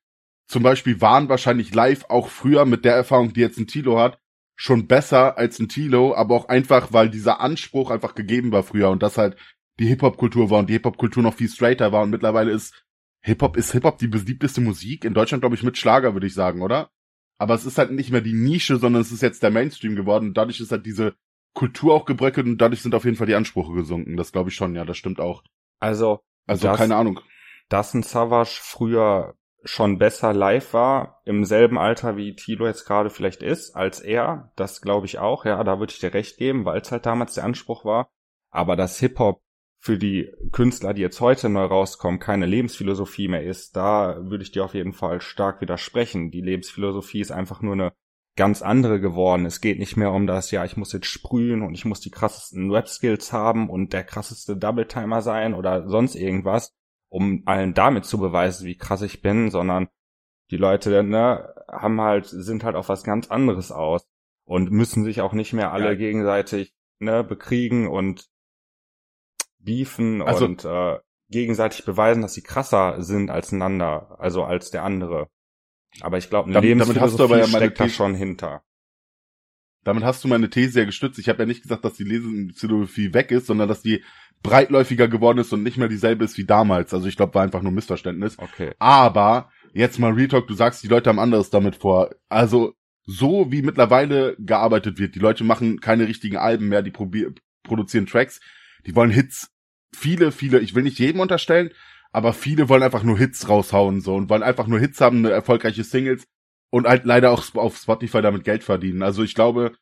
zum Beispiel waren wahrscheinlich live auch früher mit der Erfahrung, die jetzt ein Tilo hat, schon besser als ein Tilo, aber auch einfach, weil dieser Anspruch einfach gegeben war früher und das halt die Hip-Hop-Kultur war und die Hip-Hop-Kultur noch viel straighter war und mittlerweile ist Hip-Hop, ist Hip-Hop die beliebteste Musik? In Deutschland, glaube ich, mit Schlager, würde ich sagen, oder? Aber es ist halt nicht mehr die Nische, sondern es ist jetzt der Mainstream geworden. Und dadurch ist halt diese Kultur auch gebröckelt und dadurch sind auf jeden Fall die Ansprüche gesunken. Das glaube ich schon, ja, das stimmt auch. Also, also das, keine Ahnung. Dass ein Savage früher schon besser live war, im selben Alter wie Tilo jetzt gerade vielleicht ist, als er, das glaube ich auch, ja, da würde ich dir recht geben, weil es halt damals der Anspruch war. Aber dass Hip-Hop für die Künstler, die jetzt heute neu rauskommen, keine Lebensphilosophie mehr ist, da würde ich dir auf jeden Fall stark widersprechen. Die Lebensphilosophie ist einfach nur eine ganz andere geworden. Es geht nicht mehr um das, ja, ich muss jetzt sprühen und ich muss die krassesten Rap-Skills haben und der krasseste Double-Timer sein oder sonst irgendwas, um allen damit zu beweisen, wie krass ich bin, sondern die Leute, ne, haben halt, sind halt auf was ganz anderes aus und müssen sich auch nicht mehr alle ja. gegenseitig, ne, bekriegen und beefen also, und äh, gegenseitig beweisen, dass sie krasser sind als einander, also als der andere. Aber ich glaube, eine damit, Lebensphilosophie ja steckt da schon hinter. Damit hast du meine These ja gestützt. Ich habe ja nicht gesagt, dass die Lebensphilosophie weg ist, sondern dass die breitläufiger geworden ist und nicht mehr dieselbe ist wie damals. Also ich glaube, war einfach nur Missverständnis. Okay. Aber jetzt mal Real Talk, du sagst, die Leute haben anderes damit vor. Also so wie mittlerweile gearbeitet wird, die Leute machen keine richtigen Alben mehr, die produzieren Tracks, die wollen Hits. Viele, viele, ich will nicht jedem unterstellen, aber viele wollen einfach nur Hits raushauen so und wollen einfach nur Hits haben, eine erfolgreiche Singles und halt leider auch auf Spotify damit Geld verdienen. Also ich glaube,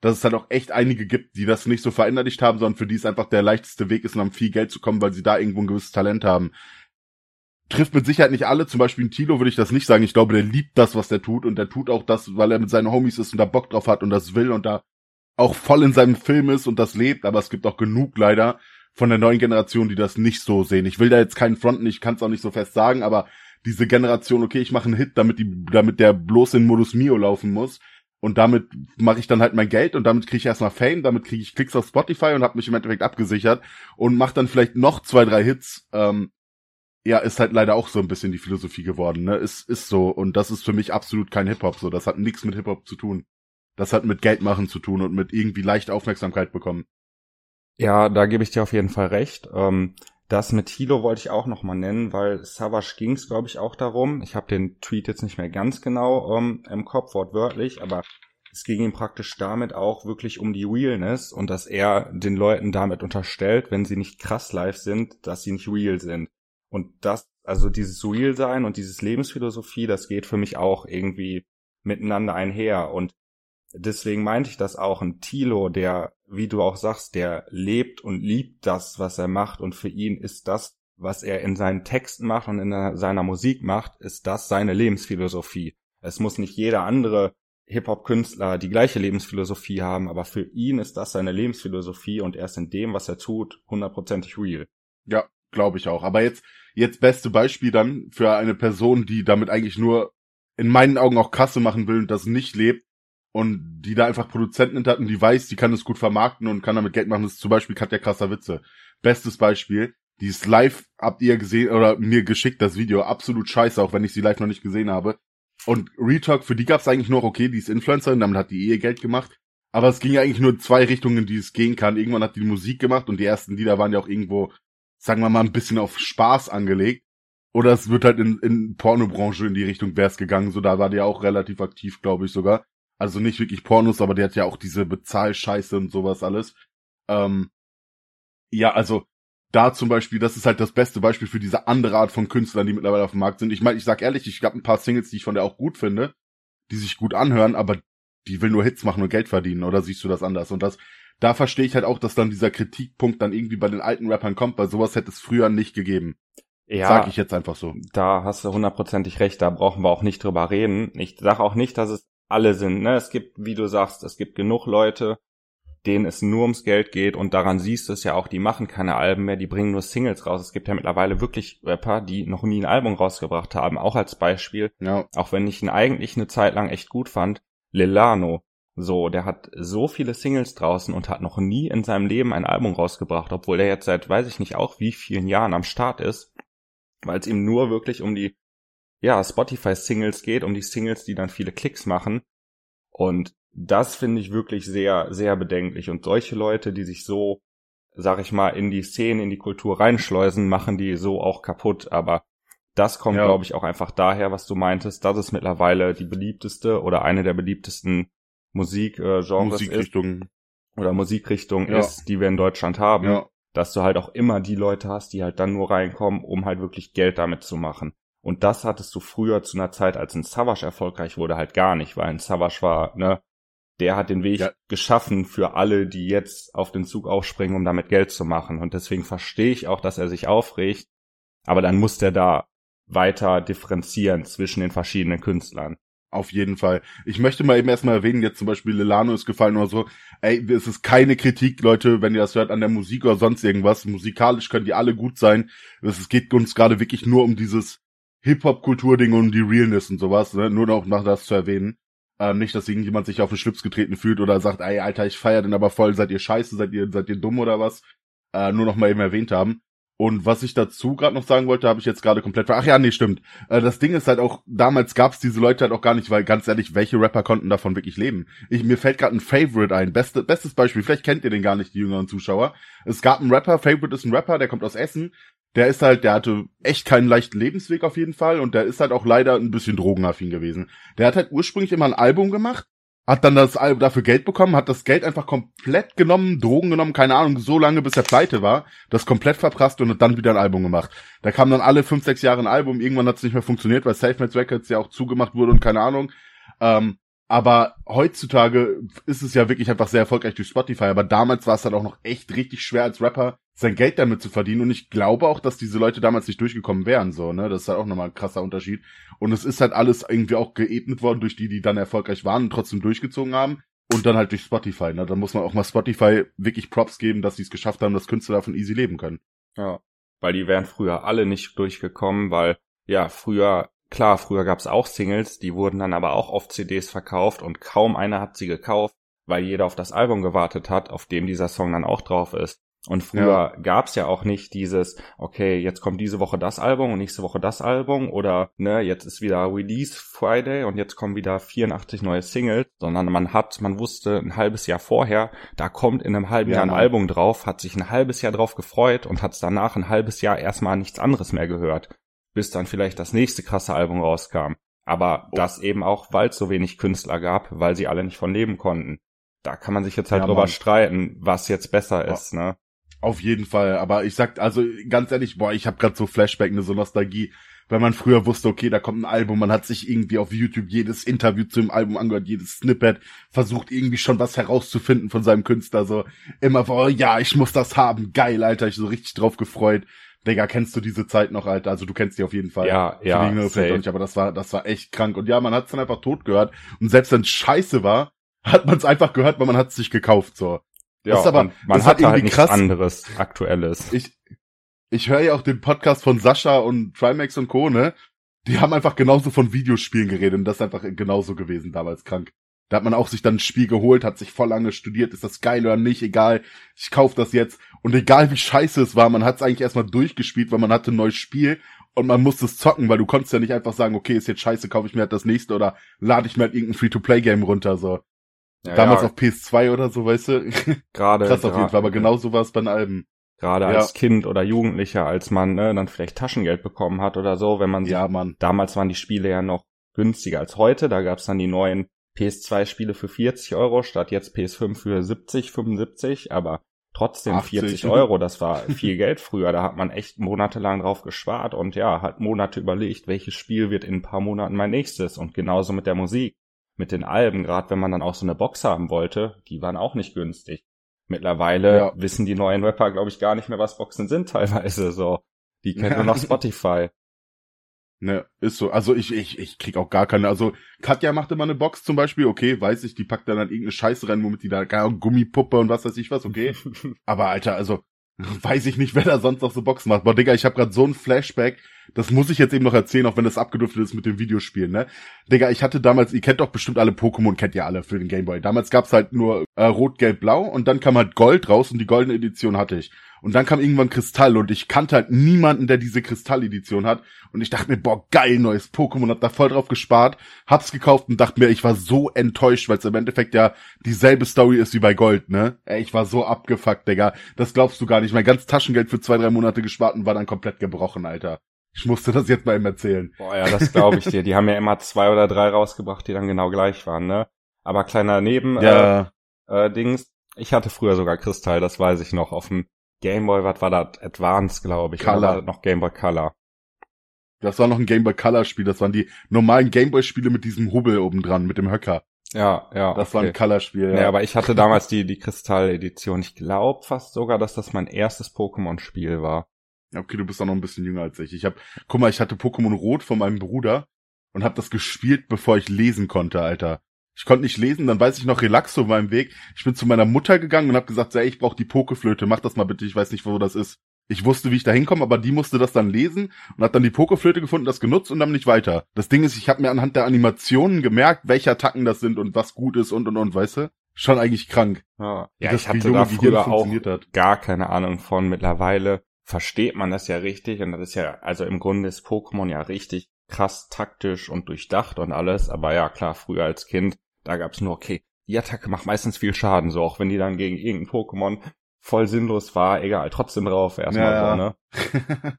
dass es halt auch echt einige gibt, die das nicht so verinnerlicht haben, sondern für die es einfach der leichteste Weg ist, um viel Geld zu kommen, weil sie da irgendwo ein gewisses Talent haben. Trifft mit Sicherheit nicht alle, zum Beispiel in Tilo würde ich das nicht sagen. Ich glaube, der liebt das, was der tut und der tut auch das, weil er mit seinen Homies ist und da Bock drauf hat und das will und da auch voll in seinem Film ist und das lebt, aber es gibt auch genug leider von der neuen Generation, die das nicht so sehen. Ich will da jetzt keinen fronten, ich kann es auch nicht so fest sagen, aber diese Generation, okay, ich mache einen Hit, damit die, damit der bloß in Modus Mio laufen muss. Und damit mache ich dann halt mein Geld und damit kriege ich erstmal Fame, damit kriege ich Klicks auf Spotify und habe mich im Endeffekt abgesichert und mache dann vielleicht noch zwei, drei Hits. Ähm, ja, ist halt leider auch so ein bisschen die Philosophie geworden, ne? Ist, ist so. Und das ist für mich absolut kein Hip-Hop. So, das hat nichts mit Hip-Hop zu tun. Das hat mit Geld machen zu tun und mit irgendwie leicht Aufmerksamkeit bekommen. Ja, da gebe ich dir auf jeden Fall recht. Ähm, das mit Hilo wollte ich auch nochmal nennen, weil Savage ging es, glaube ich, auch darum. Ich habe den Tweet jetzt nicht mehr ganz genau ähm, im Kopf, wortwörtlich, aber es ging ihm praktisch damit auch wirklich um die Realness und dass er den Leuten damit unterstellt, wenn sie nicht krass live sind, dass sie nicht real sind. Und das, also dieses Real sein und dieses Lebensphilosophie, das geht für mich auch irgendwie miteinander einher. Und deswegen meinte ich das auch. Ein Tilo, der, wie du auch sagst, der lebt und liebt das, was er macht. Und für ihn ist das, was er in seinen Texten macht und in seiner Musik macht, ist das seine Lebensphilosophie. Es muss nicht jeder andere Hip-Hop-Künstler die gleiche Lebensphilosophie haben, aber für ihn ist das seine Lebensphilosophie und er ist in dem, was er tut, hundertprozentig real. Ja, glaube ich auch. Aber jetzt, jetzt beste Beispiel dann für eine Person, die damit eigentlich nur in meinen Augen auch Kasse machen will und das nicht lebt, und die da einfach Produzenten hinter hatten, die weiß, die kann es gut vermarkten und kann damit Geld machen. Das ist zum Beispiel Katja Krasser Witze. Bestes Beispiel. Die ist live, habt ihr gesehen oder mir geschickt, das Video. Absolut scheiße, auch wenn ich sie live noch nicht gesehen habe. Und Retalk, für die gab's eigentlich nur, okay, die ist Influencerin, damit hat die Ehe Geld gemacht. Aber es ging ja eigentlich nur in zwei Richtungen, die es gehen kann. Irgendwann hat die Musik gemacht und die ersten Lieder waren ja auch irgendwo, sagen wir mal, ein bisschen auf Spaß angelegt. Oder es wird halt in, in Pornobranche in die Richtung wär's gegangen, so da war der auch relativ aktiv, glaube ich sogar. Also nicht wirklich Pornos, aber der hat ja auch diese Bezahlscheiße und sowas alles. Ähm, ja, also da zum Beispiel, das ist halt das beste Beispiel für diese andere Art von Künstlern, die mittlerweile auf dem Markt sind. Ich meine, ich sag ehrlich, ich habe ein paar Singles, die ich von der auch gut finde, die sich gut anhören, aber die will nur Hits machen und Geld verdienen, oder siehst du das anders? Und das, da verstehe ich halt auch, dass dann dieser Kritikpunkt dann irgendwie bei den alten Rappern kommt, weil sowas hätte es früher nicht gegeben. Ja, sag ich jetzt einfach so. Da hast du hundertprozentig recht, da brauchen wir auch nicht drüber reden. Ich sage auch nicht, dass es alle sind. Ne? Es gibt, wie du sagst, es gibt genug Leute, denen es nur ums Geld geht und daran siehst du es ja auch, die machen keine Alben mehr, die bringen nur Singles raus. Es gibt ja mittlerweile wirklich Rapper, die noch nie ein Album rausgebracht haben, auch als Beispiel. Ja. Auch wenn ich ihn eigentlich eine Zeit lang echt gut fand, Lilano. So, der hat so viele Singles draußen und hat noch nie in seinem Leben ein Album rausgebracht, obwohl er jetzt seit weiß ich nicht auch wie vielen Jahren am Start ist, weil es ihm nur wirklich um die ja, Spotify Singles geht, um die Singles, die dann viele Klicks machen. Und das finde ich wirklich sehr, sehr bedenklich. Und solche Leute, die sich so, sag ich mal, in die Szene, in die Kultur reinschleusen, machen die so auch kaputt. Aber das kommt, ja. glaube ich, auch einfach daher, was du meintest, dass es mittlerweile die beliebteste oder eine der beliebtesten Musikgenres Musikrichtungen ist, oder Musikrichtung ja. ist, die wir in Deutschland haben, ja. dass du halt auch immer die Leute hast, die halt dann nur reinkommen, um halt wirklich Geld damit zu machen. Und das hattest du früher zu einer Zeit, als ein Savage erfolgreich wurde, halt gar nicht, weil ein Savage war, ne, der hat den Weg ja. geschaffen für alle, die jetzt auf den Zug aufspringen, um damit Geld zu machen. Und deswegen verstehe ich auch, dass er sich aufregt. Aber dann muss der da weiter differenzieren zwischen den verschiedenen Künstlern. Auf jeden Fall. Ich möchte mal eben erstmal erwähnen, jetzt zum Beispiel Lilano ist gefallen oder so. Ey, es ist keine Kritik, Leute, wenn ihr das hört an der Musik oder sonst irgendwas. Musikalisch können die alle gut sein. Es geht uns gerade wirklich nur um dieses Hip-Hop-Kultur-Ding und die Realness und sowas, ne? Nur noch nach das zu erwähnen. Ähm, nicht, dass irgendjemand sich auf den Schlips getreten fühlt oder sagt, ey, Alter, ich feier den aber voll, seid ihr scheiße, seid ihr, seid ihr dumm oder was? Äh, nur noch mal eben erwähnt haben. Und was ich dazu gerade noch sagen wollte, habe ich jetzt gerade komplett ver Ach ja, nee, stimmt. Äh, das Ding ist halt auch, damals gab's diese Leute halt auch gar nicht, weil ganz ehrlich, welche Rapper konnten davon wirklich leben? Ich, mir fällt gerade ein Favorite ein. Beste, bestes Beispiel, vielleicht kennt ihr den gar nicht, die jüngeren Zuschauer. Es gab einen Rapper, Favorite ist ein Rapper, der kommt aus Essen, der ist halt, der hatte echt keinen leichten Lebensweg auf jeden Fall und der ist halt auch leider ein bisschen drogenaffin gewesen. Der hat halt ursprünglich immer ein Album gemacht, hat dann das Album dafür Geld bekommen, hat das Geld einfach komplett genommen, Drogen genommen, keine Ahnung, so lange bis er pleite war, das komplett verprasst und hat dann wieder ein Album gemacht. Da kam dann alle fünf, sechs Jahre ein Album, irgendwann hat es nicht mehr funktioniert, weil SafeMates Records ja auch zugemacht wurde und keine Ahnung. Ähm, aber heutzutage ist es ja wirklich einfach sehr erfolgreich durch Spotify. Aber damals war es halt auch noch echt richtig schwer als Rapper sein Geld damit zu verdienen. Und ich glaube auch, dass diese Leute damals nicht durchgekommen wären. So, ne, das ist halt auch nochmal ein krasser Unterschied. Und es ist halt alles irgendwie auch geebnet worden durch die, die dann erfolgreich waren und trotzdem durchgezogen haben. Und dann halt durch Spotify. Ne, da muss man auch mal Spotify wirklich Props geben, dass sie es geschafft haben, dass Künstler davon easy leben können. Ja, weil die wären früher alle nicht durchgekommen, weil ja früher Klar, früher gab's auch Singles, die wurden dann aber auch auf CDs verkauft und kaum einer hat sie gekauft, weil jeder auf das Album gewartet hat, auf dem dieser Song dann auch drauf ist. Und früher ja. gab's ja auch nicht dieses, okay, jetzt kommt diese Woche das Album und nächste Woche das Album oder ne, jetzt ist wieder Release Friday und jetzt kommen wieder 84 neue Singles, sondern man hat, man wusste ein halbes Jahr vorher, da kommt in einem halben ja, Jahr ein Mann. Album drauf, hat sich ein halbes Jahr drauf gefreut und hat danach ein halbes Jahr erstmal nichts anderes mehr gehört bis dann vielleicht das nächste krasse Album rauskam. Aber oh. das eben auch, weil es so wenig Künstler gab, weil sie alle nicht von leben konnten. Da kann man sich jetzt halt ja, drüber Mann. streiten, was jetzt besser ist, ne? Auf jeden Fall, aber ich sag, also ganz ehrlich, boah, ich hab grad so Flashback, ne, so Nostalgie, weil man früher wusste, okay, da kommt ein Album, man hat sich irgendwie auf YouTube jedes Interview zu dem Album angehört, jedes Snippet, versucht irgendwie schon was herauszufinden von seinem Künstler, so immer, oh ja, ich muss das haben, geil, Alter, ich so richtig drauf gefreut. Digga, kennst du diese Zeit noch, Alter? Also du kennst die auf jeden Fall. Ja, ja. Nicht, aber das war, das war echt krank. Und ja, man hat es dann einfach tot gehört. Und selbst wenn es scheiße war, hat man es einfach gehört, weil man hat es sich gekauft, so. Ja, das aber, man das hat irgendwie halt krass. anderes, aktuelles. Ich, ich höre ja auch den Podcast von Sascha und Trimax und Co., ne? Die haben einfach genauso von Videospielen geredet und das ist einfach genauso gewesen damals krank. Da hat man auch sich dann ein Spiel geholt, hat sich voll lange studiert, ist das geil oder nicht, egal, ich kauf das jetzt. Und egal wie scheiße es war, man hat es eigentlich erstmal durchgespielt, weil man hatte ein neues Spiel und man musste es zocken, weil du konntest ja nicht einfach sagen, okay, ist jetzt scheiße, kaufe ich mir halt das nächste oder lade ich mir halt irgendein Free-to-Play-Game runter, so. Ja, Damals ja. auf PS2 oder so, weißt du? Gerade. Krass auf jeden Fall, aber genau so war es bei den Alben. Gerade als ja. Kind oder Jugendlicher, als man ne, dann vielleicht Taschengeld bekommen hat oder so, wenn man sich, ja, Mann. damals waren die Spiele ja noch günstiger als heute, da gab's dann die neuen PS2-Spiele für 40 Euro statt jetzt PS5 für 70, 75, aber trotzdem 80. 40 Euro, das war viel Geld früher, da hat man echt monatelang drauf gespart und ja, hat Monate überlegt, welches Spiel wird in ein paar Monaten mein nächstes und genauso mit der Musik, mit den Alben, gerade wenn man dann auch so eine Box haben wollte, die waren auch nicht günstig. Mittlerweile ja. wissen die neuen Rapper, glaube ich, gar nicht mehr, was Boxen sind teilweise so. Die kennen nur noch Spotify. Ne, ist so. Also ich, ich, ich krieg auch gar keine. Also Katja macht immer eine Box zum Beispiel, okay, weiß ich, die packt dann, dann irgendeine Scheiße rein, womit die da gar Gummipuppe und was weiß ich was, okay. Aber Alter, also weiß ich nicht, wer da sonst noch so Boxen macht. Boah, Digga, ich habe gerade so ein Flashback. Das muss ich jetzt eben noch erzählen, auch wenn das abgedriftet ist mit dem Videospielen, ne? Digga, ich hatte damals, ihr kennt doch bestimmt alle Pokémon, kennt ihr alle für den Gameboy. Damals gab's halt nur äh, Rot, Gelb, Blau und dann kam halt Gold raus und die goldene Edition hatte ich. Und dann kam irgendwann Kristall und ich kannte halt niemanden, der diese Kristall-Edition hat. Und ich dachte mir, boah, geil, neues Pokémon, hab da voll drauf gespart, hab's gekauft und dachte mir, ich war so enttäuscht, weil es im Endeffekt ja dieselbe Story ist wie bei Gold, ne? Ey, ich war so abgefuckt, Digga. Das glaubst du gar nicht. Mein ganzes Taschengeld für zwei, drei Monate gespart und war dann komplett gebrochen, Alter. Ich musste das jetzt mal ihm erzählen. Boah, ja, das glaube ich dir. Die haben ja immer zwei oder drei rausgebracht, die dann genau gleich waren, ne? Aber kleiner Neben ja. äh, äh, Dings. Ich hatte früher sogar Kristall, das weiß ich noch, auf dem Gameboy, was war das? Advance, glaube ich. Color. Oder war noch Gameboy Color. Das war noch ein Gameboy Color Spiel. Das waren die normalen Gameboy Spiele mit diesem Hubbel oben dran, mit dem Höcker. Ja, ja. Das okay. war ein Color Spiel. Ja. Nee, aber ich hatte damals die, die Kristall Edition. Ich glaube fast sogar, dass das mein erstes Pokémon Spiel war. Okay, du bist auch noch ein bisschen jünger als ich. Ich hab, guck mal, ich hatte Pokémon Rot von meinem Bruder und hab das gespielt, bevor ich lesen konnte, Alter. Ich konnte nicht lesen, dann weiß ich noch Relaxo auf meinem Weg. Ich bin zu meiner Mutter gegangen und habe gesagt, ey, ich brauche die Pokeflöte, mach das mal bitte, ich weiß nicht, wo das ist. Ich wusste, wie ich da hinkomme, aber die musste das dann lesen und hat dann die Pokeflöte gefunden, das genutzt und dann nicht weiter. Das Ding ist, ich habe mir anhand der Animationen gemerkt, welche Attacken das sind und was gut ist und und und, weißt du? Schon eigentlich krank. Ja, ja ich hatte da früher auch hat. gar keine Ahnung von. Mittlerweile versteht man das ja richtig und das ist ja, also im Grunde ist Pokémon ja richtig krass taktisch und durchdacht und alles, aber ja klar, früher als Kind da gab's nur, okay, die Attacke macht meistens viel Schaden, so auch wenn die dann gegen irgendein Pokémon voll sinnlos war, egal, trotzdem drauf erstmal ja, so, ne?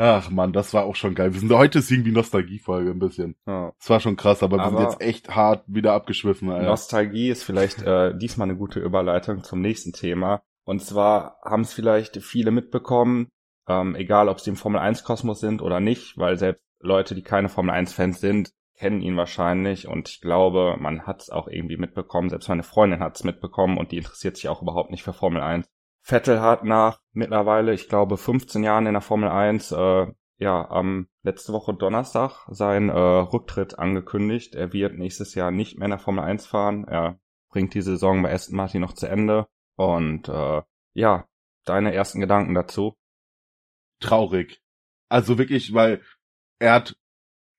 Ach man, das war auch schon geil. Wir sind heute ist irgendwie Nostalgiefolge ein bisschen. Ja. Das war schon krass, aber, aber wir sind jetzt echt hart wieder abgeschwiffen. Alter. Nostalgie ist vielleicht äh, diesmal eine gute Überleitung zum nächsten Thema. Und zwar haben es vielleicht viele mitbekommen, ähm, egal ob sie im Formel 1 Kosmos sind oder nicht, weil selbst Leute, die keine Formel 1 Fans sind, kennen ihn wahrscheinlich und ich glaube, man hat es auch irgendwie mitbekommen, selbst meine Freundin hat es mitbekommen und die interessiert sich auch überhaupt nicht für Formel 1. Vettel hat nach mittlerweile, ich glaube, 15 Jahren in der Formel 1, äh, ja, am letzte Woche Donnerstag seinen äh, Rücktritt angekündigt. Er wird nächstes Jahr nicht mehr in der Formel 1 fahren. Er bringt die Saison bei Aston Martin noch zu Ende. Und äh, ja, deine ersten Gedanken dazu? Traurig. Also wirklich, weil er hat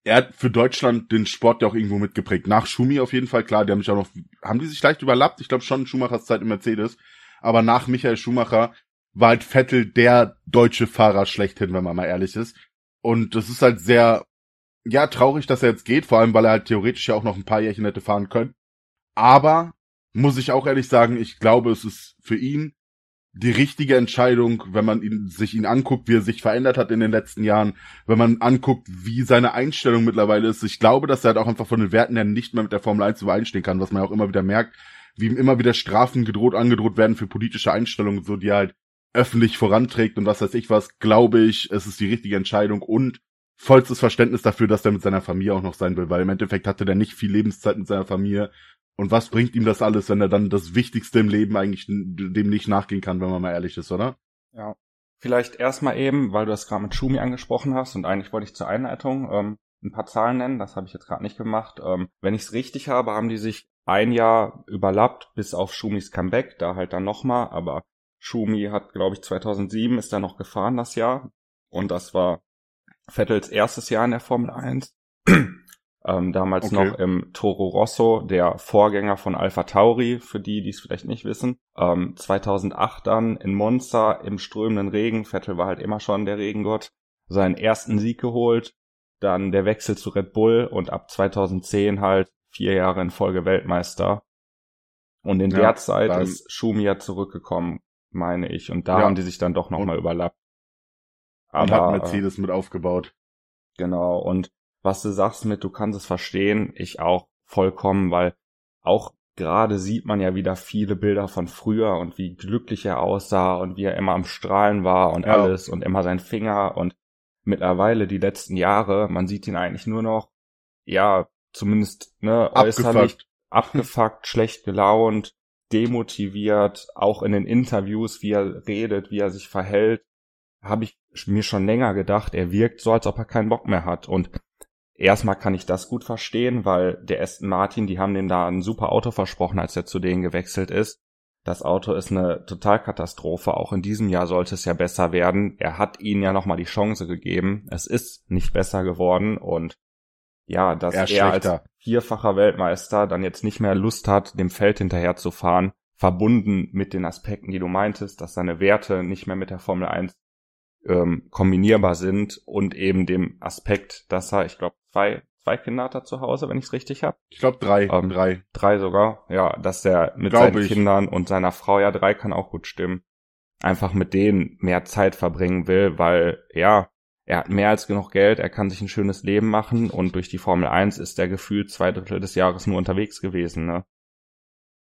er hat für Deutschland den Sport ja auch irgendwo mitgeprägt. Nach Schumi auf jeden Fall, klar, die haben mich auch noch, haben die sich leicht überlappt? Ich glaube schon Schumachers Zeit im Mercedes. Aber nach Michael Schumacher war halt Vettel der deutsche Fahrer schlechthin, wenn man mal ehrlich ist. Und das ist halt sehr, ja, traurig, dass er jetzt geht, vor allem, weil er halt theoretisch ja auch noch ein paar Jährchen hätte fahren können. Aber, muss ich auch ehrlich sagen, ich glaube, es ist für ihn die richtige Entscheidung, wenn man ihn, sich ihn anguckt, wie er sich verändert hat in den letzten Jahren, wenn man anguckt, wie seine Einstellung mittlerweile ist. Ich glaube, dass er halt auch einfach von den Werten her nicht mehr mit der Formel 1 übereinstehen kann, was man auch immer wieder merkt, wie ihm immer wieder Strafen gedroht, angedroht werden für politische Einstellungen, so die er halt öffentlich voranträgt und was weiß ich was, glaube ich, es ist die richtige Entscheidung und vollstes Verständnis dafür, dass er mit seiner Familie auch noch sein will, weil im Endeffekt hatte der nicht viel Lebenszeit mit seiner Familie und was bringt ihm das alles, wenn er dann das Wichtigste im Leben eigentlich dem nicht nachgehen kann, wenn man mal ehrlich ist, oder? Ja. Vielleicht erstmal eben, weil du das gerade mit Schumi angesprochen hast und eigentlich wollte ich zur Einleitung ähm, ein paar Zahlen nennen, das habe ich jetzt gerade nicht gemacht. Ähm, wenn ich es richtig habe, haben die sich ein Jahr überlappt bis auf Schumis Comeback, da halt dann nochmal, aber Schumi hat, glaube ich, 2007 ist er noch gefahren das Jahr und das war Vettels erstes Jahr in der Formel 1 ähm, damals okay. noch im Toro Rosso, der Vorgänger von Alpha Tauri, für die, die es vielleicht nicht wissen. Ähm, 2008 dann in Monza im strömenden Regen, Vettel war halt immer schon der Regengott, seinen ersten Sieg geholt, dann der Wechsel zu Red Bull und ab 2010 halt vier Jahre in Folge Weltmeister. Und in ja, der Zeit ist Schumia zurückgekommen. meine ich. Und da ja. haben die sich dann doch nochmal überlappt. Aber, und hat Mercedes äh, mit aufgebaut. Genau. Und was du sagst mit, du kannst es verstehen, ich auch vollkommen, weil auch gerade sieht man ja wieder viele Bilder von früher und wie glücklich er aussah und wie er immer am Strahlen war und ja. alles und immer sein Finger und mittlerweile die letzten Jahre, man sieht ihn eigentlich nur noch, ja, zumindest ne, äußerlich abgefuckt, schlecht gelaunt, demotiviert, auch in den Interviews, wie er redet, wie er sich verhält, habe ich mir schon länger gedacht, er wirkt so, als ob er keinen Bock mehr hat. Und erstmal kann ich das gut verstehen, weil der Aston Martin, die haben dem da ein super Auto versprochen, als er zu denen gewechselt ist. Das Auto ist eine Totalkatastrophe. Auch in diesem Jahr sollte es ja besser werden. Er hat ihnen ja nochmal die Chance gegeben. Es ist nicht besser geworden und ja, dass er, er als vierfacher Weltmeister dann jetzt nicht mehr Lust hat, dem Feld hinterher zu fahren, verbunden mit den Aspekten, die du meintest, dass seine Werte nicht mehr mit der Formel 1 ähm, kombinierbar sind und eben dem Aspekt, dass er, ich glaube, zwei, zwei Kinder hat er zu Hause, wenn ich es richtig habe. Ich glaube drei, ähm, drei. Drei sogar, ja, dass der mit glaub seinen ich. Kindern und seiner Frau, ja, drei kann auch gut stimmen, einfach mit denen mehr Zeit verbringen will, weil, ja, er hat mehr als genug Geld, er kann sich ein schönes Leben machen und durch die Formel 1 ist er gefühlt zwei Drittel des Jahres nur unterwegs gewesen, ne?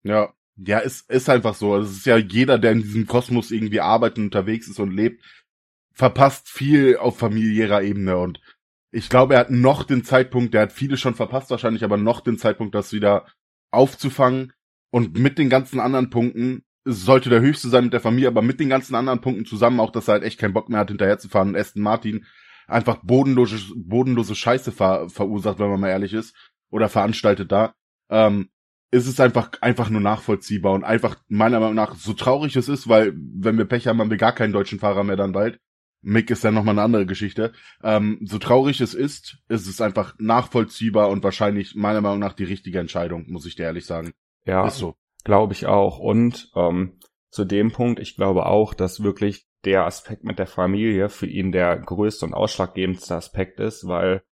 Ja, ja, ist, ist einfach so. Es ist ja jeder, der in diesem Kosmos irgendwie arbeitet und unterwegs ist und lebt, verpasst viel auf familiärer Ebene und ich glaube, er hat noch den Zeitpunkt, der hat viele schon verpasst wahrscheinlich, aber noch den Zeitpunkt, das wieder aufzufangen. Und mit den ganzen anderen Punkten sollte der höchste sein mit der Familie, aber mit den ganzen anderen Punkten zusammen auch, dass er halt echt keinen Bock mehr hat, hinterherzufahren. Und Aston Martin einfach bodenlose, bodenlose Scheiße ver verursacht, wenn man mal ehrlich ist, oder veranstaltet da, ähm, ist es einfach, einfach nur nachvollziehbar und einfach meiner Meinung nach so traurig es ist, weil wenn wir Pech haben, haben wir gar keinen deutschen Fahrer mehr dann bald. Mick ist dann nochmal eine andere Geschichte. Ähm, so traurig es ist, ist es einfach nachvollziehbar und wahrscheinlich meiner Meinung nach die richtige Entscheidung, muss ich dir ehrlich sagen. Ja. Ist so. Glaube ich auch. Und ähm, zu dem Punkt, ich glaube auch, dass wirklich der Aspekt mit der Familie für ihn der größte und ausschlaggebendste Aspekt ist, weil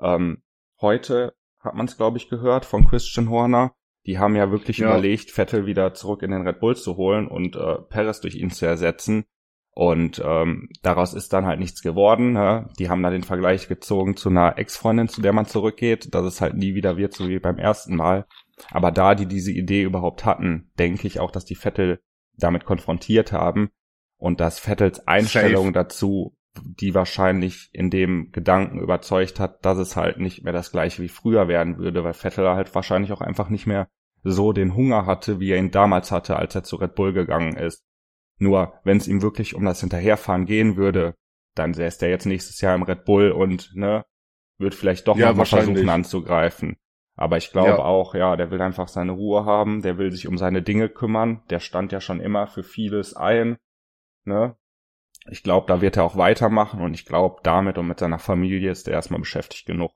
ähm, heute hat man es, glaube ich, gehört von Christian Horner. Die haben ja wirklich ja. überlegt, Vettel wieder zurück in den Red Bull zu holen und äh, Perez durch ihn zu ersetzen. Und ähm, daraus ist dann halt nichts geworden. Ne? Die haben da den Vergleich gezogen zu einer Ex-Freundin, zu der man zurückgeht, dass es halt nie wieder wird, so wie beim ersten Mal. Aber da die diese Idee überhaupt hatten, denke ich auch, dass die Vettel damit konfrontiert haben und dass Vettels Einstellung Safe. dazu die wahrscheinlich in dem Gedanken überzeugt hat, dass es halt nicht mehr das gleiche wie früher werden würde, weil Vettel halt wahrscheinlich auch einfach nicht mehr so den Hunger hatte, wie er ihn damals hatte, als er zu Red Bull gegangen ist. Nur, wenn es ihm wirklich um das Hinterherfahren gehen würde, dann säß der jetzt nächstes Jahr im Red Bull und, ne, wird vielleicht doch ja, mal versuchen anzugreifen. Aber ich glaube ja. auch, ja, der will einfach seine Ruhe haben, der will sich um seine Dinge kümmern, der stand ja schon immer für vieles ein, ne? Ich glaube, da wird er auch weitermachen und ich glaube, damit und mit seiner Familie ist er erstmal beschäftigt genug.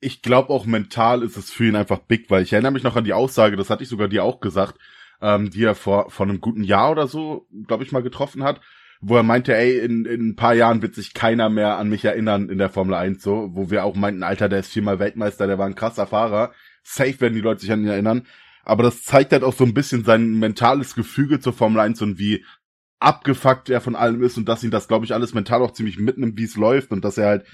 Ich glaube auch mental ist es für ihn einfach big, weil ich erinnere mich noch an die Aussage, das hatte ich sogar dir auch gesagt, ähm, die er vor, vor einem guten Jahr oder so, glaube ich, mal getroffen hat, wo er meinte, ey, in, in ein paar Jahren wird sich keiner mehr an mich erinnern in der Formel 1, so, wo wir auch meinten, Alter, der ist viermal Weltmeister, der war ein krasser Fahrer. Safe werden die Leute sich an ihn erinnern. Aber das zeigt halt auch so ein bisschen sein mentales Gefüge zur Formel 1 und wie abgefuckt er von allem ist und dass ihn das, glaube ich, alles mental auch ziemlich mitnimmt, wie es läuft und dass er halt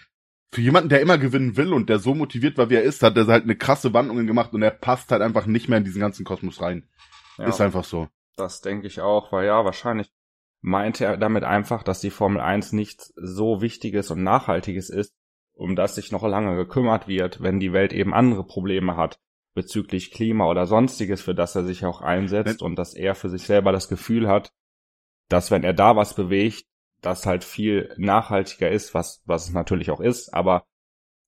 für jemanden, der immer gewinnen will und der so motiviert war, wie er ist, hat er halt eine krasse Wandlung gemacht und er passt halt einfach nicht mehr in diesen ganzen Kosmos rein. Ja, ist einfach so. Das denke ich auch, weil ja, wahrscheinlich meinte er damit einfach, dass die Formel 1 nichts so Wichtiges und Nachhaltiges ist, um das sich noch lange gekümmert wird, wenn die Welt eben andere Probleme hat bezüglich Klima oder sonstiges, für das er sich auch einsetzt und dass er für sich selber das Gefühl hat, dass wenn er da was bewegt, das halt viel nachhaltiger ist, was, was es natürlich auch ist, aber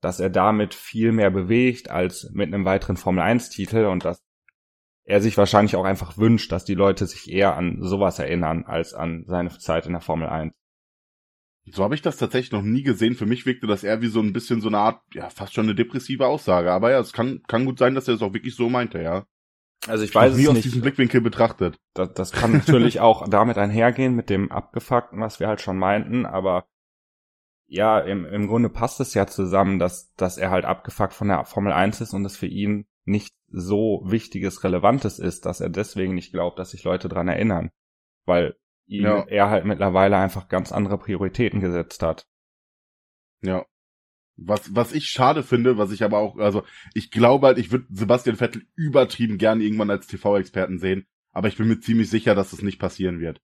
dass er damit viel mehr bewegt als mit einem weiteren Formel 1 Titel und dass er sich wahrscheinlich auch einfach wünscht, dass die Leute sich eher an sowas erinnern als an seine Zeit in der Formel 1. So habe ich das tatsächlich noch nie gesehen. Für mich wirkte das eher wie so ein bisschen so eine Art, ja, fast schon eine depressive Aussage. Aber ja, es kann, kann gut sein, dass er es auch wirklich so meinte, ja. Also ich weiß es nie aus diesem Blickwinkel betrachtet. Das, das kann natürlich auch damit einhergehen mit dem Abgefuckten, was wir halt schon meinten, aber ja, im, im Grunde passt es ja zusammen, dass, dass er halt abgefuckt von der Formel 1 ist und es für ihn nicht so wichtiges, relevantes ist, dass er deswegen nicht glaubt, dass sich Leute dran erinnern. weil ihm, ja. er halt mittlerweile einfach ganz andere Prioritäten gesetzt hat. Ja. Was, was ich schade finde, was ich aber auch, also ich glaube halt, ich würde Sebastian Vettel übertrieben gern irgendwann als TV-Experten sehen, aber ich bin mir ziemlich sicher, dass es nicht passieren wird.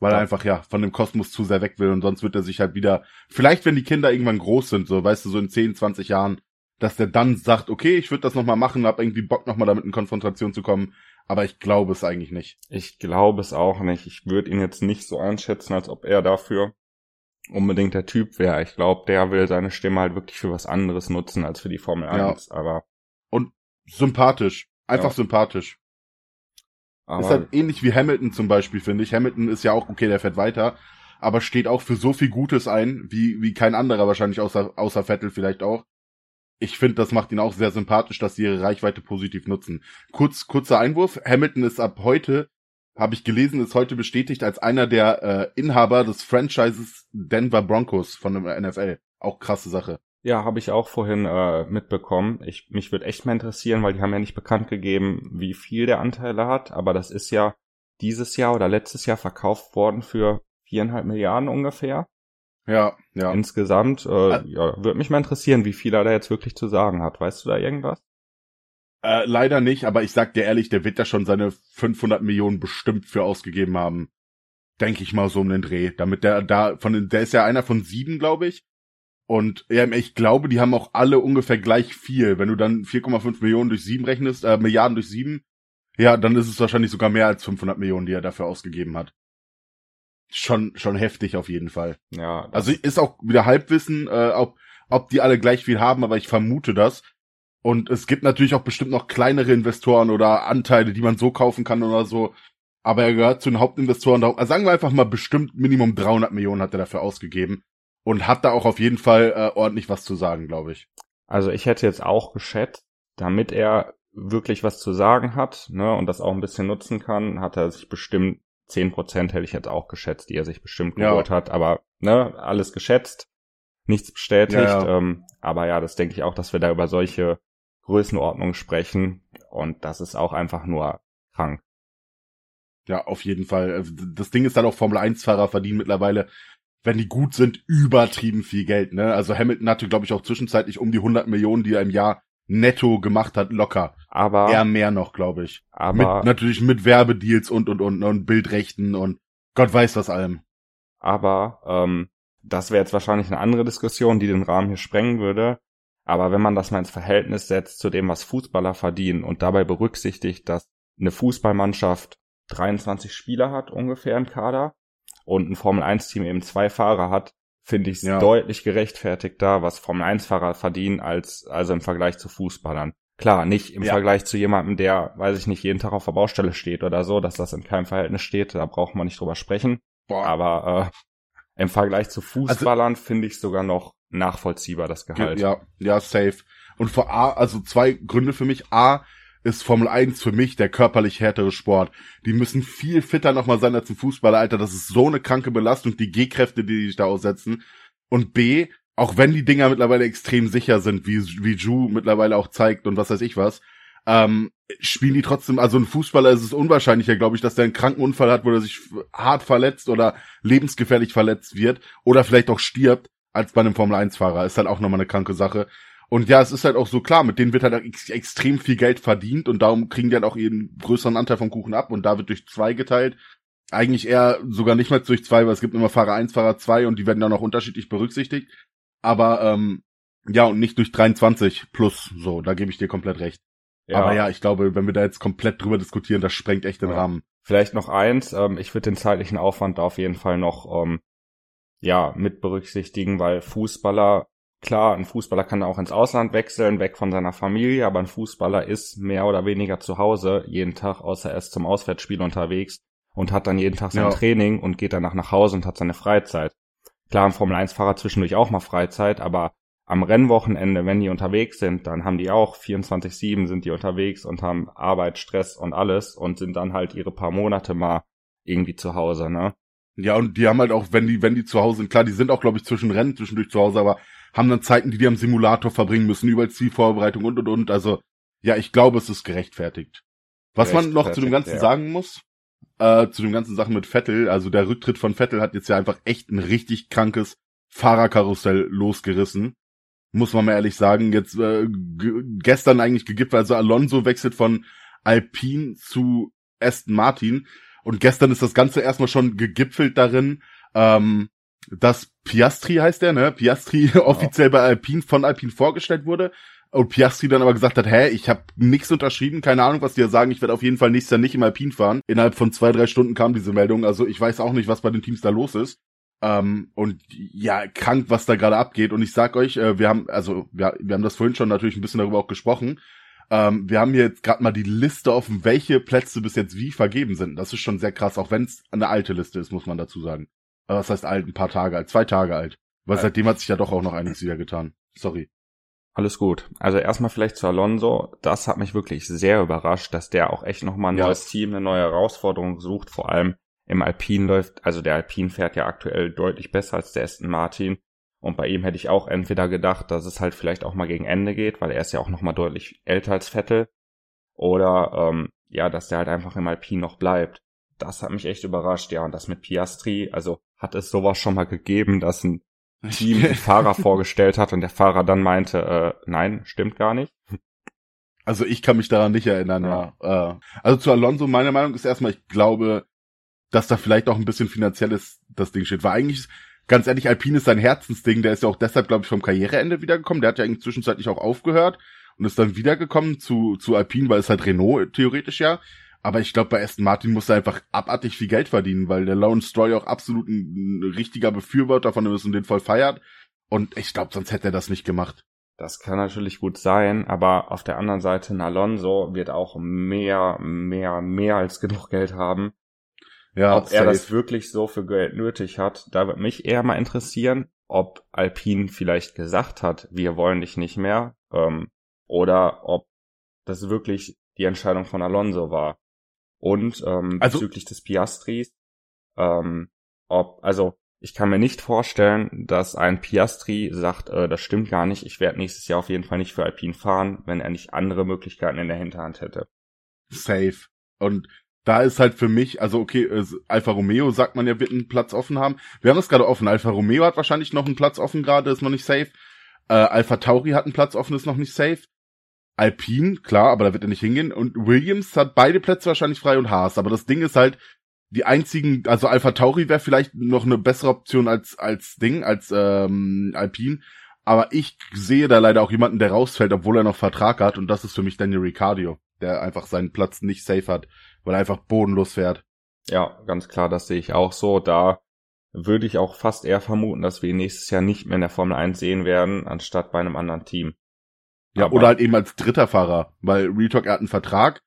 Weil ja. er einfach, ja, von dem Kosmos zu sehr weg will und sonst wird er sich halt wieder, vielleicht wenn die Kinder irgendwann groß sind, so, weißt du, so in 10, 20 Jahren, dass der dann sagt, okay, ich würde das nochmal machen, hab irgendwie Bock nochmal damit in Konfrontation zu kommen, aber ich glaube es eigentlich nicht. Ich glaube es auch nicht. Ich würde ihn jetzt nicht so einschätzen, als ob er dafür unbedingt der Typ wäre. Ich glaube, der will seine Stimme halt wirklich für was anderes nutzen als für die Formel 1. Ja. Aber und sympathisch, einfach ja. sympathisch. Aber ist halt ähnlich wie Hamilton zum Beispiel, finde ich. Hamilton ist ja auch, okay, der fährt weiter, aber steht auch für so viel Gutes ein, wie, wie kein anderer wahrscheinlich, außer, außer Vettel vielleicht auch. Ich finde, das macht ihn auch sehr sympathisch, dass sie ihre Reichweite positiv nutzen. Kurz, kurzer Einwurf. Hamilton ist ab heute habe ich gelesen, ist heute bestätigt als einer der äh, Inhaber des Franchises Denver Broncos von der NFL. Auch krasse Sache. Ja, habe ich auch vorhin äh, mitbekommen. Ich, mich würde echt mal interessieren, weil die haben ja nicht bekannt gegeben, wie viel der Anteile hat, aber das ist ja dieses Jahr oder letztes Jahr verkauft worden für viereinhalb Milliarden ungefähr. Ja, ja. Insgesamt, äh, ja, würde mich mal interessieren, wie viel er da jetzt wirklich zu sagen hat. Weißt du da irgendwas? Äh, leider nicht, aber ich sag dir ehrlich, der wird da schon seine 500 Millionen bestimmt für ausgegeben haben. Denke ich mal so um den Dreh. Damit der da, von den, der ist ja einer von sieben, glaube ich. Und ja, ich glaube, die haben auch alle ungefähr gleich viel. Wenn du dann 4,5 Millionen durch sieben rechnest, äh, Milliarden durch sieben, ja, dann ist es wahrscheinlich sogar mehr als 500 Millionen, die er dafür ausgegeben hat. Schon, schon heftig auf jeden Fall. Ja. Also ist auch wieder Halbwissen, äh, ob, ob die alle gleich viel haben, aber ich vermute das, und es gibt natürlich auch bestimmt noch kleinere Investoren oder Anteile, die man so kaufen kann oder so. Aber er gehört zu den Hauptinvestoren. Also sagen wir einfach mal bestimmt Minimum 300 Millionen hat er dafür ausgegeben. Und hat da auch auf jeden Fall äh, ordentlich was zu sagen, glaube ich. Also ich hätte jetzt auch geschätzt, damit er wirklich was zu sagen hat, ne, und das auch ein bisschen nutzen kann, hat er sich bestimmt 10% hätte ich jetzt auch geschätzt, die er sich bestimmt geholt ja. hat, aber ne, alles geschätzt, nichts bestätigt. Ja, ja. Ähm, aber ja, das denke ich auch, dass wir da über solche Größenordnung sprechen und das ist auch einfach nur krank. Ja, auf jeden Fall. Das Ding ist dann auch Formel 1 Fahrer verdienen mittlerweile, wenn die gut sind, übertrieben viel Geld, ne? Also Hamilton hatte glaube ich auch zwischenzeitlich um die 100 Millionen, die er im Jahr netto gemacht hat, locker. Aber eher mehr noch, glaube ich. Aber mit, natürlich mit Werbedeals und und und und Bildrechten und Gott weiß was allem. Aber ähm, das wäre jetzt wahrscheinlich eine andere Diskussion, die den Rahmen hier sprengen würde. Aber wenn man das mal ins Verhältnis setzt zu dem, was Fußballer verdienen und dabei berücksichtigt, dass eine Fußballmannschaft 23 Spieler hat ungefähr im Kader und ein Formel 1 Team eben zwei Fahrer hat, finde ich es ja. deutlich gerechtfertigter, was Formel 1 Fahrer verdienen als also im Vergleich zu Fußballern. Klar, nicht im ja. Vergleich zu jemandem, der, weiß ich nicht, jeden Tag auf der Baustelle steht oder so, dass das in keinem Verhältnis steht, da braucht man nicht drüber sprechen. Boah. Aber äh, im Vergleich zu also Fußballern also, finde ich sogar noch nachvollziehbar, das Gehalt. Ja, ja, safe. Und vor A, also zwei Gründe für mich. A, ist Formel 1 für mich der körperlich härtere Sport. Die müssen viel fitter nochmal sein als ein Fußballer, Alter. Das ist so eine kranke Belastung, die G-Kräfte, die sich da aussetzen. Und B, auch wenn die Dinger mittlerweile extrem sicher sind, wie, wie Ju mittlerweile auch zeigt und was weiß ich was, ähm, spielen die trotzdem, also ein Fußballer ist es unwahrscheinlicher, glaube ich, dass der einen Krankenunfall hat, wo er sich hart verletzt oder lebensgefährlich verletzt wird oder vielleicht auch stirbt, als bei einem Formel-1-Fahrer. Ist halt auch nochmal eine kranke Sache. Und ja, es ist halt auch so klar, mit denen wird halt ex extrem viel Geld verdient und darum kriegen die halt auch ihren größeren Anteil vom Kuchen ab und da wird durch zwei geteilt. Eigentlich eher sogar nicht mehr durch zwei, weil es gibt immer Fahrer 1, Fahrer 2 und die werden dann auch unterschiedlich berücksichtigt. Aber ähm, ja, und nicht durch 23 plus, so, da gebe ich dir komplett recht. Ja. Aber ja, ich glaube, wenn wir da jetzt komplett drüber diskutieren, das sprengt echt den ja. Rahmen. Vielleicht noch eins, ähm, ich würde den zeitlichen Aufwand da auf jeden Fall noch ähm, ja, mit berücksichtigen, weil Fußballer, klar, ein Fußballer kann auch ins Ausland wechseln, weg von seiner Familie, aber ein Fußballer ist mehr oder weniger zu Hause jeden Tag, außer er ist zum Auswärtsspiel unterwegs und hat dann jeden Tag sein ja. Training und geht danach nach Hause und hat seine Freizeit. Klar, ein Formel-1-Fahrer zwischendurch auch mal Freizeit, aber am Rennwochenende, wenn die unterwegs sind, dann haben die auch 24-7 sind die unterwegs und haben Arbeit, Stress und alles und sind dann halt ihre paar Monate mal irgendwie zu Hause, ne? Ja, und die haben halt auch, wenn die, wenn die zu Hause sind, klar, die sind auch, glaube ich, zwischen Rennen, zwischendurch zu Hause, aber haben dann Zeiten, die die am Simulator verbringen müssen, über Zielvorbereitung und und und. Also, ja, ich glaube, es ist gerechtfertigt. Was man noch zu dem Ganzen ja. sagen muss, äh, zu den ganzen Sachen mit Vettel. Also der Rücktritt von Vettel hat jetzt ja einfach echt ein richtig krankes Fahrerkarussell losgerissen. Muss man mal ehrlich sagen. Jetzt äh, gestern eigentlich gegipfelt. Also Alonso wechselt von Alpine zu Aston Martin. Und gestern ist das Ganze erstmal schon gegipfelt darin, ähm, dass Piastri heißt der, ne? Piastri genau. offiziell bei Alpine von Alpine vorgestellt wurde. Und Piastri dann aber gesagt hat, hä, ich habe nichts unterschrieben, keine Ahnung, was die da sagen, ich werde auf jeden Fall nächstes Jahr nicht im Alpine fahren. Innerhalb von zwei, drei Stunden kam diese Meldung, also ich weiß auch nicht, was bei den Teams da los ist. Ähm, und ja, krank, was da gerade abgeht. Und ich sag euch, äh, wir haben, also wir, wir haben das vorhin schon natürlich ein bisschen darüber auch gesprochen. Ähm, wir haben hier jetzt gerade mal die Liste offen, welche Plätze bis jetzt wie vergeben sind. Das ist schon sehr krass, auch wenn es eine alte Liste ist, muss man dazu sagen. Aber was heißt alt? Ein paar Tage alt, zwei Tage alt. Weil ja. seitdem hat sich ja doch auch noch einiges wieder getan. Sorry. Alles gut. Also erstmal vielleicht zu Alonso. Das hat mich wirklich sehr überrascht, dass der auch echt nochmal ein ja. neues Team, eine neue Herausforderung sucht. Vor allem im Alpine läuft, also der Alpine fährt ja aktuell deutlich besser als der Aston Martin. Und bei ihm hätte ich auch entweder gedacht, dass es halt vielleicht auch mal gegen Ende geht, weil er ist ja auch nochmal deutlich älter als Vettel. Oder ähm, ja, dass der halt einfach im Alpine noch bleibt. Das hat mich echt überrascht, ja. Und das mit Piastri, also hat es sowas schon mal gegeben, dass ein Team den Fahrer vorgestellt hat und der Fahrer dann meinte, äh, nein, stimmt gar nicht. Also ich kann mich daran nicht erinnern, ja. ja. Äh, also zu Alonso, meine Meinung ist erstmal, ich glaube, dass da vielleicht auch ein bisschen finanzielles das Ding steht. Weil eigentlich, ganz ehrlich, Alpine ist sein Herzensding, der ist ja auch deshalb, glaube ich, vom Karriereende wiedergekommen. Der hat ja eigentlich zwischenzeitlich auch aufgehört und ist dann wiedergekommen zu, zu Alpine, weil es halt Renault theoretisch ja. Aber ich glaube, bei Aston Martin muss er einfach abartig viel Geld verdienen, weil der Lone Stroy auch absolut ein, ein richtiger Befürworter von ihm ist und den voll feiert. Und ich glaube, sonst hätte er das nicht gemacht. Das kann natürlich gut sein, aber auf der anderen Seite, ein Alonso wird auch mehr, mehr, mehr als genug Geld haben. Ja, ob safe. er das wirklich so für Geld nötig hat, da wird mich eher mal interessieren, ob Alpine vielleicht gesagt hat, wir wollen dich nicht mehr, ähm, oder ob das wirklich die Entscheidung von Alonso war. Und ähm, also, bezüglich des Piastris, ähm, ob, also ich kann mir nicht vorstellen, dass ein Piastri sagt, äh, das stimmt gar nicht, ich werde nächstes Jahr auf jeden Fall nicht für Alpine fahren, wenn er nicht andere Möglichkeiten in der Hinterhand hätte. Safe. Und da ist halt für mich, also okay, Alfa Romeo sagt man ja, wird einen Platz offen haben. Wir haben das gerade offen. Alfa Romeo hat wahrscheinlich noch einen Platz offen gerade, ist noch nicht safe. Äh, Alpha Tauri hat einen Platz offen, ist noch nicht safe. Alpine, klar, aber da wird er nicht hingehen. Und Williams hat beide Plätze wahrscheinlich frei und Haas. Aber das Ding ist halt, die einzigen, also Alpha Tauri wäre vielleicht noch eine bessere Option als, als Ding, als ähm, Alpine. Aber ich sehe da leider auch jemanden, der rausfällt, obwohl er noch Vertrag hat. Und das ist für mich Daniel Ricciardo, der einfach seinen Platz nicht safe hat, weil er einfach bodenlos fährt. Ja, ganz klar, das sehe ich auch so. Da würde ich auch fast eher vermuten, dass wir ihn nächstes Jahr nicht mehr in der Formel 1 sehen werden, anstatt bei einem anderen Team. Ja, Aber oder halt eben als dritter Fahrer, weil Retalk, er hat einen Vertrag.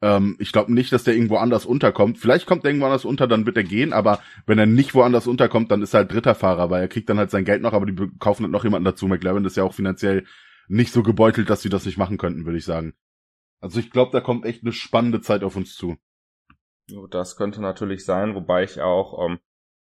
Ähm, ich glaube nicht, dass der irgendwo anders unterkommt. Vielleicht kommt er irgendwo anders unter, dann wird er gehen, aber wenn er nicht woanders unterkommt, dann ist er halt dritter Fahrer, weil er kriegt dann halt sein Geld noch, aber die kaufen halt noch jemanden dazu. McLaren ist ja auch finanziell nicht so gebeutelt, dass sie das nicht machen könnten, würde ich sagen. Also ich glaube, da kommt echt eine spannende Zeit auf uns zu. Das könnte natürlich sein, wobei ich auch ähm,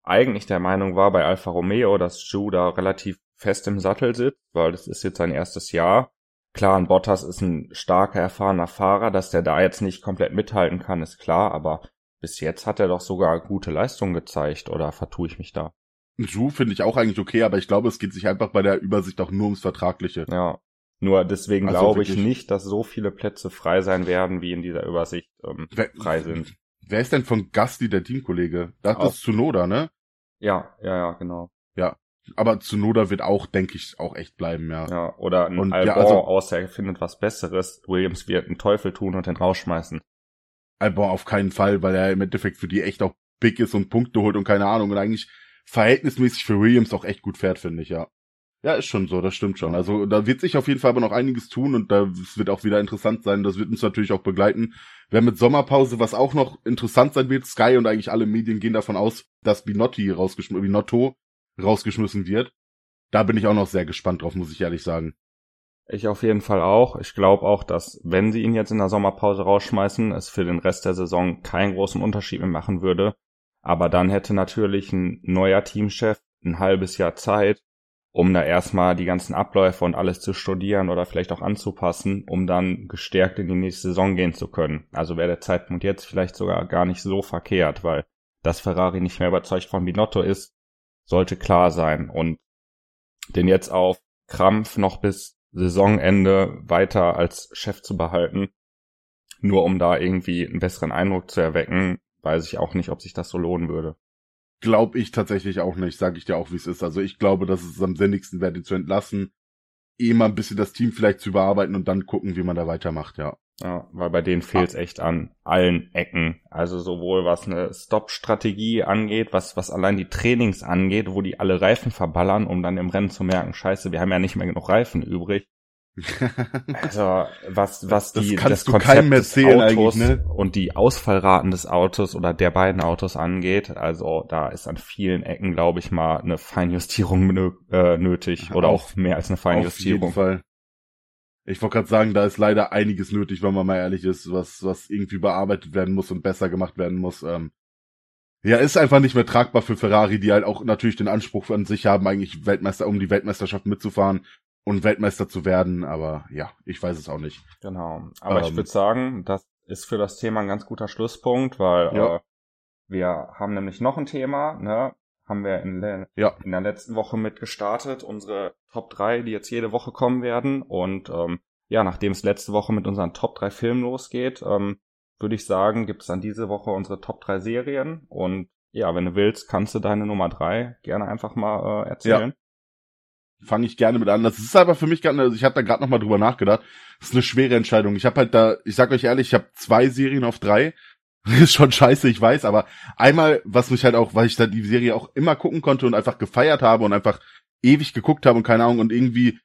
eigentlich der Meinung war bei Alfa Romeo, dass Ju da relativ fest im Sattel sitzt, weil das ist jetzt sein erstes Jahr. Klar, ein Bottas ist ein starker, erfahrener Fahrer, dass der da jetzt nicht komplett mithalten kann, ist klar, aber bis jetzt hat er doch sogar gute Leistungen gezeigt, oder vertue ich mich da? Ju finde ich auch eigentlich okay, aber ich glaube, es geht sich einfach bei der Übersicht auch nur ums Vertragliche. Ja. Nur deswegen also glaube ich nicht, dass so viele Plätze frei sein werden, wie in dieser Übersicht ähm, wer, frei sind. Wer ist denn von Gasti der Teamkollege? Das ist Tsunoda, ne? Ja, ja, ja, genau. Ja, aber Zunoda wird auch, denke ich, auch echt bleiben, ja. Ja, oder ein und, Albon, ja, also, außer er findet was Besseres. Williams wird einen Teufel tun und den rausschmeißen. Albon auf keinen Fall, weil er im Endeffekt für die echt auch big ist und Punkte holt und keine Ahnung und eigentlich verhältnismäßig für Williams auch echt gut fährt, finde ich, ja. Ja, ist schon so, das stimmt schon. Also da wird sich auf jeden Fall aber noch einiges tun und da wird auch wieder interessant sein. Das wird uns natürlich auch begleiten. Wir haben mit Sommerpause, was auch noch interessant sein wird, Sky und eigentlich alle Medien gehen davon aus, dass Binotti rausgeschmissen, Binotto rausgeschmissen wird. Da bin ich auch noch sehr gespannt drauf, muss ich ehrlich sagen. Ich auf jeden Fall auch. Ich glaube auch, dass wenn sie ihn jetzt in der Sommerpause rausschmeißen, es für den Rest der Saison keinen großen Unterschied mehr machen würde. Aber dann hätte natürlich ein neuer Teamchef ein halbes Jahr Zeit, um da erstmal die ganzen Abläufe und alles zu studieren oder vielleicht auch anzupassen, um dann gestärkt in die nächste Saison gehen zu können. Also wäre der Zeitpunkt jetzt vielleicht sogar gar nicht so verkehrt, weil dass Ferrari nicht mehr überzeugt von Binotto ist, sollte klar sein. Und den jetzt auf Krampf noch bis Saisonende weiter als Chef zu behalten, nur um da irgendwie einen besseren Eindruck zu erwecken, weiß ich auch nicht, ob sich das so lohnen würde. Glaube ich tatsächlich auch nicht, sage ich dir auch, wie es ist. Also ich glaube, dass es am sinnigsten wäre, ihn zu entlassen, eh mal ein bisschen das Team vielleicht zu überarbeiten und dann gucken, wie man da weitermacht, ja. Ja, weil bei denen fehlt es ah. echt an allen Ecken. Also sowohl was eine Stop-Strategie angeht, was, was allein die Trainings angeht, wo die alle Reifen verballern, um dann im Rennen zu merken, scheiße, wir haben ja nicht mehr genug Reifen übrig. also was, was das die das Konzept des Autos ne? und die Ausfallraten des Autos oder der beiden Autos angeht, also da ist an vielen Ecken, glaube ich mal, eine Feinjustierung äh, nötig oder auch mehr als eine Feinjustierung. Auf jeden Fall. Ich wollte gerade sagen, da ist leider einiges nötig, wenn man mal ehrlich ist, was, was irgendwie bearbeitet werden muss und besser gemacht werden muss. Ähm, ja, ist einfach nicht mehr tragbar für Ferrari, die halt auch natürlich den Anspruch an sich haben, eigentlich Weltmeister, um die Weltmeisterschaft mitzufahren und Weltmeister zu werden. Aber ja, ich weiß es auch nicht. Genau. Aber ähm, ich würde sagen, das ist für das Thema ein ganz guter Schlusspunkt, weil ja. äh, wir haben nämlich noch ein Thema, ne? Haben wir in, der, ja. in der letzten Woche mit gestartet, unsere Top 3, die jetzt jede Woche kommen werden. Und ähm, ja, nachdem es letzte Woche mit unseren Top 3 Filmen losgeht, ähm, würde ich sagen, gibt es dann diese Woche unsere Top 3 Serien. Und ja, wenn du willst, kannst du deine Nummer 3 gerne einfach mal äh, erzählen. Ja. Fange ich gerne mit an. Das ist aber für mich gerade, also ich habe da gerade noch mal drüber nachgedacht. Das ist eine schwere Entscheidung. Ich habe halt da, ich sag euch ehrlich, ich habe zwei Serien auf drei. ist schon scheiße, ich weiß, aber einmal, was mich halt auch, weil ich da die Serie auch immer gucken konnte und einfach gefeiert habe und einfach ewig geguckt habe und keine Ahnung und irgendwie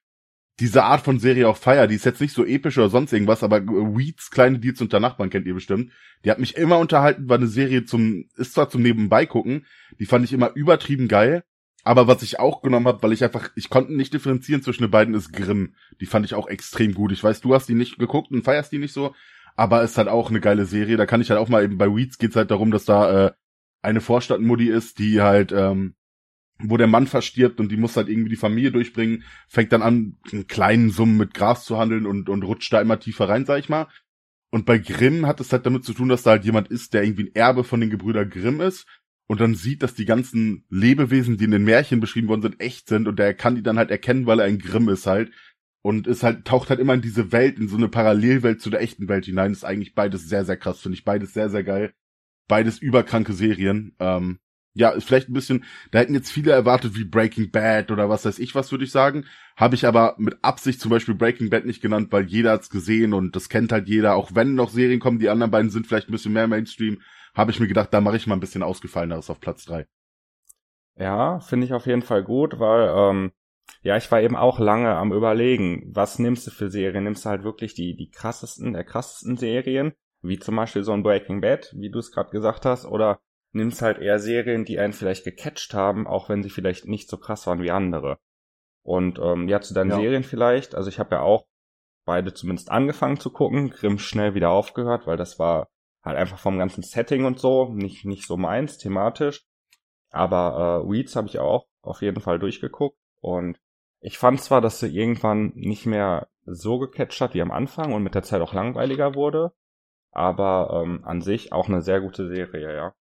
diese Art von Serie auch feier, die ist jetzt nicht so episch oder sonst irgendwas, aber Weeds, kleine Deals unter Nachbarn kennt ihr bestimmt. Die hat mich immer unterhalten, war eine Serie zum, ist zwar zum Nebenbei gucken, die fand ich immer übertrieben geil, aber was ich auch genommen habe, weil ich einfach, ich konnte nicht differenzieren zwischen den beiden, ist Grimm. Die fand ich auch extrem gut. Ich weiß, du hast die nicht geguckt und feierst die nicht so, aber ist halt auch eine geile Serie. Da kann ich halt auch mal eben bei Weeds geht's halt darum, dass da äh, eine Vorstadtmutti ist, die halt, ähm, wo der Mann verstirbt und die muss halt irgendwie die Familie durchbringen, fängt dann an, in kleinen Summen mit Gras zu handeln und, und rutscht da immer tiefer rein, sag ich mal. Und bei Grimm hat es halt damit zu tun, dass da halt jemand ist, der irgendwie ein Erbe von den Gebrüder Grimm ist und dann sieht, dass die ganzen Lebewesen, die in den Märchen beschrieben worden sind, echt sind und der kann die dann halt erkennen, weil er ein Grimm ist halt und es halt taucht halt immer in diese Welt, in so eine Parallelwelt zu der echten Welt hinein. ist eigentlich beides sehr, sehr krass, finde ich. Beides sehr, sehr geil. Beides überkranke Serien. Ähm, ja, ist vielleicht ein bisschen, da hätten jetzt viele erwartet wie Breaking Bad oder was weiß ich was, würde ich sagen. Habe ich aber mit Absicht zum Beispiel Breaking Bad nicht genannt, weil jeder hat's gesehen und das kennt halt jeder. Auch wenn noch Serien kommen, die anderen beiden sind vielleicht ein bisschen mehr Mainstream, habe ich mir gedacht, da mache ich mal ein bisschen ausgefalleneres auf Platz drei. Ja, finde ich auf jeden Fall gut, weil ähm, ja, ich war eben auch lange am überlegen, was nimmst du für Serien? Nimmst du halt wirklich die, die krassesten, der krassesten Serien, wie zum Beispiel so ein Breaking Bad, wie du es gerade gesagt hast, oder nimmst halt eher Serien, die einen vielleicht gecatcht haben, auch wenn sie vielleicht nicht so krass waren wie andere. Und ähm, ja, zu deinen ja. Serien vielleicht, also ich habe ja auch beide zumindest angefangen zu gucken, Grimm schnell wieder aufgehört, weil das war halt einfach vom ganzen Setting und so nicht nicht so meins thematisch. Aber äh, Weeds habe ich auch auf jeden Fall durchgeguckt und ich fand zwar, dass sie irgendwann nicht mehr so gecatcht hat wie am Anfang und mit der Zeit auch langweiliger wurde, aber ähm, an sich auch eine sehr gute Serie, ja.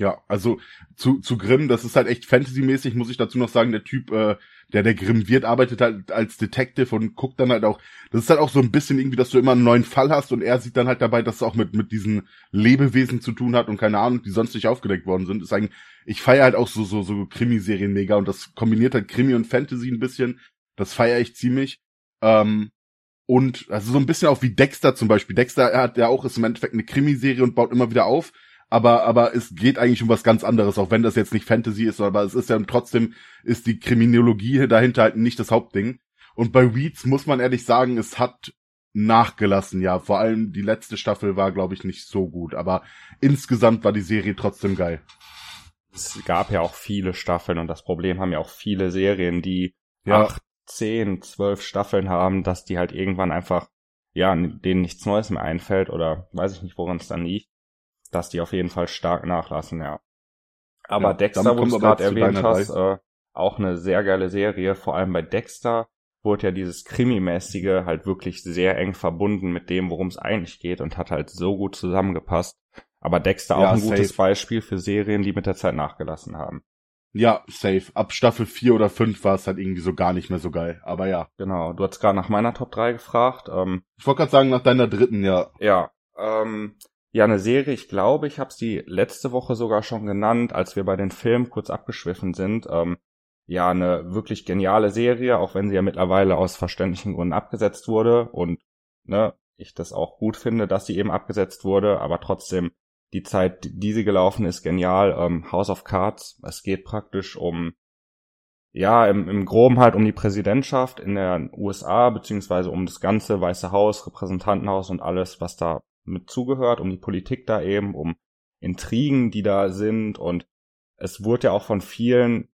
Ja, also zu, zu Grimm, das ist halt echt Fantasy-mäßig, muss ich dazu noch sagen, der Typ, äh, der der Grimm wird, arbeitet halt als Detective und guckt dann halt auch, das ist halt auch so ein bisschen irgendwie, dass du immer einen neuen Fall hast und er sieht dann halt dabei, dass es auch mit, mit diesen Lebewesen zu tun hat und keine Ahnung, die sonst nicht aufgedeckt worden sind. Ist eigentlich, ich feiere halt auch so, so, so Krimiserien mega und das kombiniert halt Krimi und Fantasy ein bisschen. Das feiere ich ziemlich. Ähm, und also so ein bisschen auch wie Dexter zum Beispiel. Dexter er hat ja auch ist im Endeffekt eine Krimiserie und baut immer wieder auf aber, aber es geht eigentlich um was ganz anderes, auch wenn das jetzt nicht Fantasy ist, aber es ist ja trotzdem, ist die Kriminologie dahinter halt nicht das Hauptding. Und bei Weeds muss man ehrlich sagen, es hat nachgelassen, ja. Vor allem die letzte Staffel war, glaube ich, nicht so gut, aber insgesamt war die Serie trotzdem geil. Es gab ja auch viele Staffeln und das Problem haben ja auch viele Serien, die ja. acht, zehn, zwölf Staffeln haben, dass die halt irgendwann einfach, ja, denen nichts Neues mehr einfällt oder weiß ich nicht, woran es dann liegt dass die auf jeden Fall stark nachlassen, ja. Aber ja, Dexter, wo du gerade erwähnt hast, äh, auch eine sehr geile Serie. Vor allem bei Dexter wurde ja dieses Krimi-mäßige halt wirklich sehr eng verbunden mit dem, worum es eigentlich geht und hat halt so gut zusammengepasst. Aber Dexter ja, auch ein safe. gutes Beispiel für Serien, die mit der Zeit nachgelassen haben. Ja, safe. Ab Staffel 4 oder 5 war es halt irgendwie so gar nicht mehr so geil. Aber ja. Genau. Du hast gerade nach meiner Top 3 gefragt. Ähm, ich wollte gerade sagen, nach deiner dritten, ja. Ja. Ähm, ja, eine Serie, ich glaube, ich habe sie letzte Woche sogar schon genannt, als wir bei den Filmen kurz abgeschwiffen sind. Ähm, ja, eine wirklich geniale Serie, auch wenn sie ja mittlerweile aus verständlichen Gründen abgesetzt wurde und ne, ich das auch gut finde, dass sie eben abgesetzt wurde, aber trotzdem die Zeit, die sie gelaufen ist, genial. Ähm, House of Cards, es geht praktisch um, ja, im, im Groben halt um die Präsidentschaft in den USA, beziehungsweise um das ganze Weiße Haus, Repräsentantenhaus und alles, was da mit zugehört, um die Politik da eben, um Intrigen, die da sind und es wurde ja auch von vielen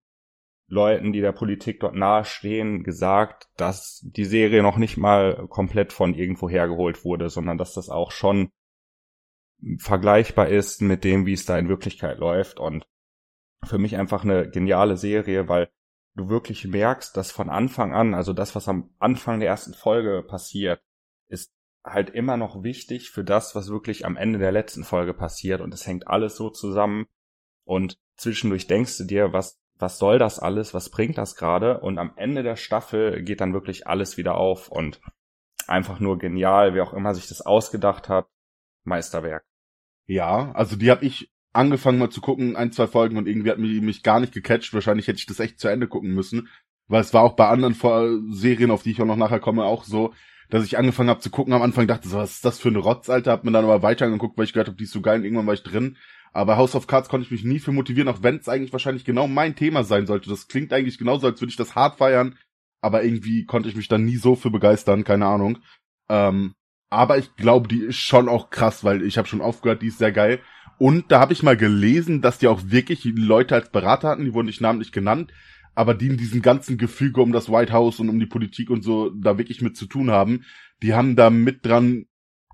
Leuten, die der Politik dort nahestehen, gesagt, dass die Serie noch nicht mal komplett von irgendwo hergeholt wurde, sondern dass das auch schon vergleichbar ist mit dem, wie es da in Wirklichkeit läuft. Und für mich einfach eine geniale Serie, weil du wirklich merkst, dass von Anfang an, also das, was am Anfang der ersten Folge passiert, ist halt immer noch wichtig für das, was wirklich am Ende der letzten Folge passiert. Und es hängt alles so zusammen. Und zwischendurch denkst du dir, was, was soll das alles? Was bringt das gerade? Und am Ende der Staffel geht dann wirklich alles wieder auf und einfach nur genial, wer auch immer sich das ausgedacht hat. Meisterwerk. Ja, also die habe ich angefangen mal zu gucken, ein, zwei Folgen und irgendwie hat mich, mich gar nicht gecatcht. Wahrscheinlich hätte ich das echt zu Ende gucken müssen. Weil es war auch bei anderen Serien, auf die ich auch noch nachher komme, auch so, dass ich angefangen habe zu gucken. Am Anfang dachte so, was ist das für eine Rotz, Alter? Hab mir dann aber weiter angeguckt, weil ich gehört habe, die ist so geil und irgendwann war ich drin. Aber House of Cards konnte ich mich nie für motivieren, auch wenn es eigentlich wahrscheinlich genau mein Thema sein sollte. Das klingt eigentlich genauso, als würde ich das hart feiern, aber irgendwie konnte ich mich dann nie so für begeistern, keine Ahnung. Ähm, aber ich glaube, die ist schon auch krass, weil ich habe schon aufgehört, die ist sehr geil. Und da habe ich mal gelesen, dass die auch wirklich Leute als Berater hatten, die wurden nicht namentlich genannt, aber die in diesem ganzen Gefüge um das White House und um die Politik und so da wirklich mit zu tun haben. Die haben da mit dran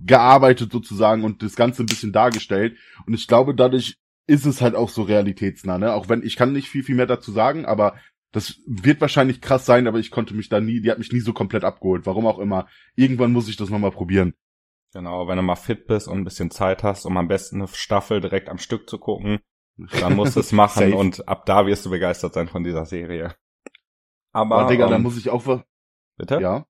gearbeitet sozusagen und das Ganze ein bisschen dargestellt. Und ich glaube, dadurch ist es halt auch so realitätsnah, ne? Auch wenn ich kann nicht viel, viel mehr dazu sagen, aber das wird wahrscheinlich krass sein, aber ich konnte mich da nie, die hat mich nie so komplett abgeholt. Warum auch immer. Irgendwann muss ich das nochmal probieren. Genau, wenn du mal fit bist und ein bisschen Zeit hast, um am besten eine Staffel direkt am Stück zu gucken, dann musst du es machen und ab da wirst du begeistert sein von dieser Serie. Aber, oh, Digga, um, dann ähm, muss ich auch was. Bitte? Ja.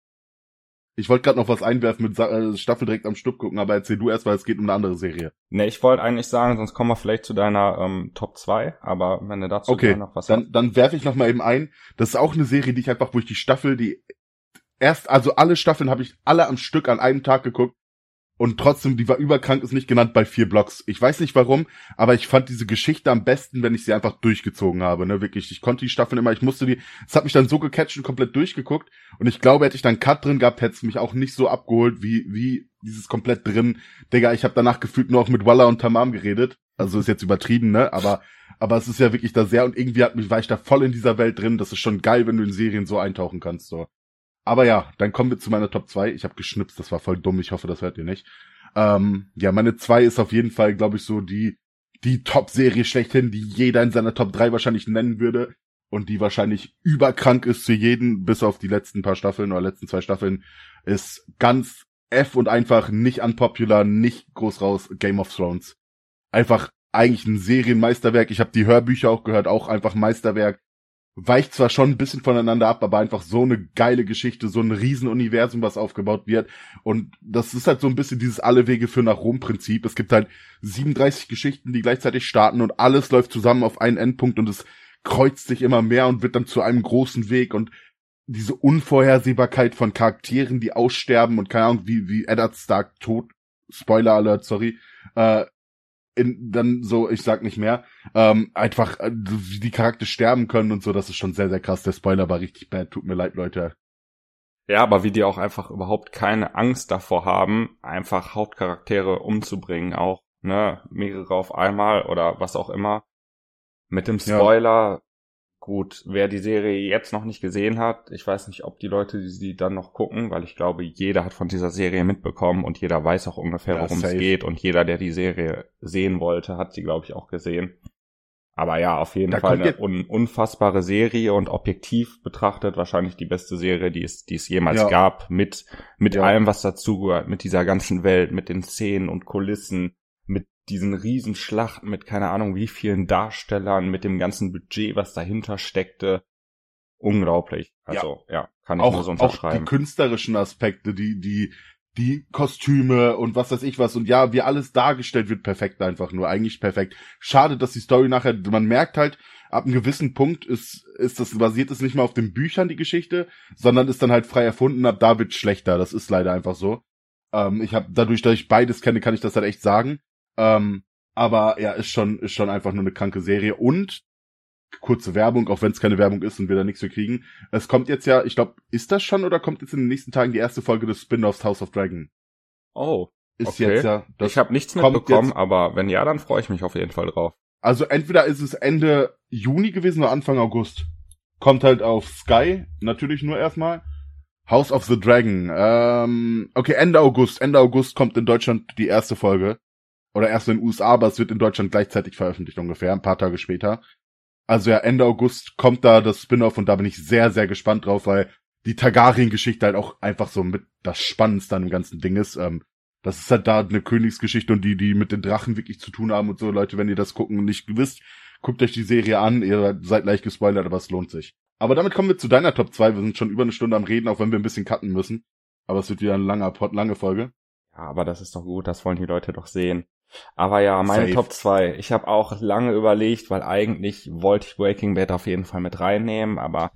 Ich wollte gerade noch was einwerfen mit äh, Staffel direkt am Stück gucken, aber erzähl du erst, weil es geht um eine andere Serie. Ne, ich wollte eigentlich sagen, sonst kommen wir vielleicht zu deiner ähm, Top 2, aber wenn du dazu okay, noch was dann, hast. Dann werfe ich noch mal eben ein. Das ist auch eine Serie, die ich einfach, wo ich die Staffel, die erst, also alle Staffeln habe ich alle am Stück an einem Tag geguckt und trotzdem, die war überkrank, ist nicht genannt bei vier Blocks. Ich weiß nicht warum, aber ich fand diese Geschichte am besten, wenn ich sie einfach durchgezogen habe, ne, wirklich. Ich konnte die Staffeln immer, ich musste die, es hat mich dann so gecatcht und komplett durchgeguckt und ich glaube, hätte ich dann Cut drin gehabt, hätte es mich auch nicht so abgeholt, wie, wie dieses komplett drin. Digga, ich habe danach gefühlt nur auch mit Walla und Tamam geredet. Also ist jetzt übertrieben, ne, aber, aber es ist ja wirklich da sehr und irgendwie hat mich, war ich da voll in dieser Welt drin. Das ist schon geil, wenn du in Serien so eintauchen kannst, so. Aber ja, dann kommen wir zu meiner Top 2. Ich habe geschnipst, das war voll dumm. Ich hoffe, das hört ihr nicht. Ähm, ja, meine 2 ist auf jeden Fall, glaube ich, so die, die Top-Serie schlechthin, die jeder in seiner Top 3 wahrscheinlich nennen würde. Und die wahrscheinlich überkrank ist für jeden, bis auf die letzten paar Staffeln oder letzten zwei Staffeln, ist ganz F und einfach nicht unpopular, nicht groß raus, Game of Thrones. Einfach eigentlich ein Serienmeisterwerk. Ich habe die Hörbücher auch gehört, auch einfach Meisterwerk weicht zwar schon ein bisschen voneinander ab, aber einfach so eine geile Geschichte, so ein Riesenuniversum, was aufgebaut wird. Und das ist halt so ein bisschen dieses alle Wege für nach Rom Prinzip. Es gibt halt 37 Geschichten, die gleichzeitig starten und alles läuft zusammen auf einen Endpunkt und es kreuzt sich immer mehr und wird dann zu einem großen Weg und diese Unvorhersehbarkeit von Charakteren, die aussterben und keine Ahnung, wie, wie Eddard Stark tot, Spoiler Alert, sorry, äh, in, dann so, ich sag nicht mehr, ähm, einfach, äh, wie die Charakter sterben können und so, das ist schon sehr, sehr krass. Der Spoiler war richtig bad, tut mir leid, Leute. Ja, aber wie die auch einfach überhaupt keine Angst davor haben, einfach Hauptcharaktere umzubringen, auch, ne, mehrere auf einmal oder was auch immer. Mit dem Spoiler Gut, wer die Serie jetzt noch nicht gesehen hat, ich weiß nicht, ob die Leute sie dann noch gucken, weil ich glaube, jeder hat von dieser Serie mitbekommen und jeder weiß auch ungefähr, worum es geht und jeder, der die Serie sehen wollte, hat sie, glaube ich, auch gesehen. Aber ja, auf jeden da Fall eine un unfassbare Serie und objektiv betrachtet wahrscheinlich die beste Serie, die es, die es jemals ja. gab, mit, mit ja. allem, was dazugehört, mit dieser ganzen Welt, mit den Szenen und Kulissen, diesen Riesenschlachten, mit keine Ahnung wie vielen Darstellern, mit dem ganzen Budget, was dahinter steckte. Unglaublich. Also, ja, ja kann ich auch, nur so unterschreiben. Auch die künstlerischen Aspekte, die, die, die Kostüme und was weiß ich was und ja, wie alles dargestellt wird, perfekt einfach nur, eigentlich perfekt. Schade, dass die Story nachher, man merkt halt, ab einem gewissen Punkt ist, ist das, basiert es nicht mehr auf den Büchern, die Geschichte, sondern ist dann halt frei erfunden, ab da wird schlechter, das ist leider einfach so. Ähm, ich habe dadurch, dass ich beides kenne, kann ich das halt echt sagen. Ähm, aber ja, ist schon, ist schon einfach nur eine kranke Serie und kurze Werbung, auch wenn es keine Werbung ist und wir da nichts für kriegen. Es kommt jetzt ja, ich glaube, ist das schon oder kommt jetzt in den nächsten Tagen die erste Folge des Spin-offs House of Dragon? Oh. Ist okay. jetzt ja. ich habe nichts mitbekommen, aber wenn ja, dann freue ich mich auf jeden Fall drauf. Also entweder ist es Ende Juni gewesen oder Anfang August. Kommt halt auf Sky, natürlich nur erstmal. House of the Dragon. Ähm, okay, Ende August. Ende August kommt in Deutschland die erste Folge. Oder erst in den USA, aber es wird in Deutschland gleichzeitig veröffentlicht ungefähr, ein paar Tage später. Also ja, Ende August kommt da das Spin-off und da bin ich sehr, sehr gespannt drauf, weil die Targaryen-Geschichte halt auch einfach so mit das Spannendste an dem ganzen Ding ist. Ähm, das ist halt da eine Königsgeschichte und die, die mit den Drachen wirklich zu tun haben und so. Leute, wenn ihr das gucken und nicht wisst, guckt euch die Serie an. Ihr seid leicht gespoilert, aber es lohnt sich. Aber damit kommen wir zu deiner Top 2. Wir sind schon über eine Stunde am Reden, auch wenn wir ein bisschen cutten müssen. Aber es wird wieder ein langer Pod, lange Folge. Ja, aber das ist doch gut. Das wollen die Leute doch sehen. Aber ja, meine Safe. Top 2. Ich habe auch lange überlegt, weil eigentlich wollte ich Breaking Bad auf jeden Fall mit reinnehmen, aber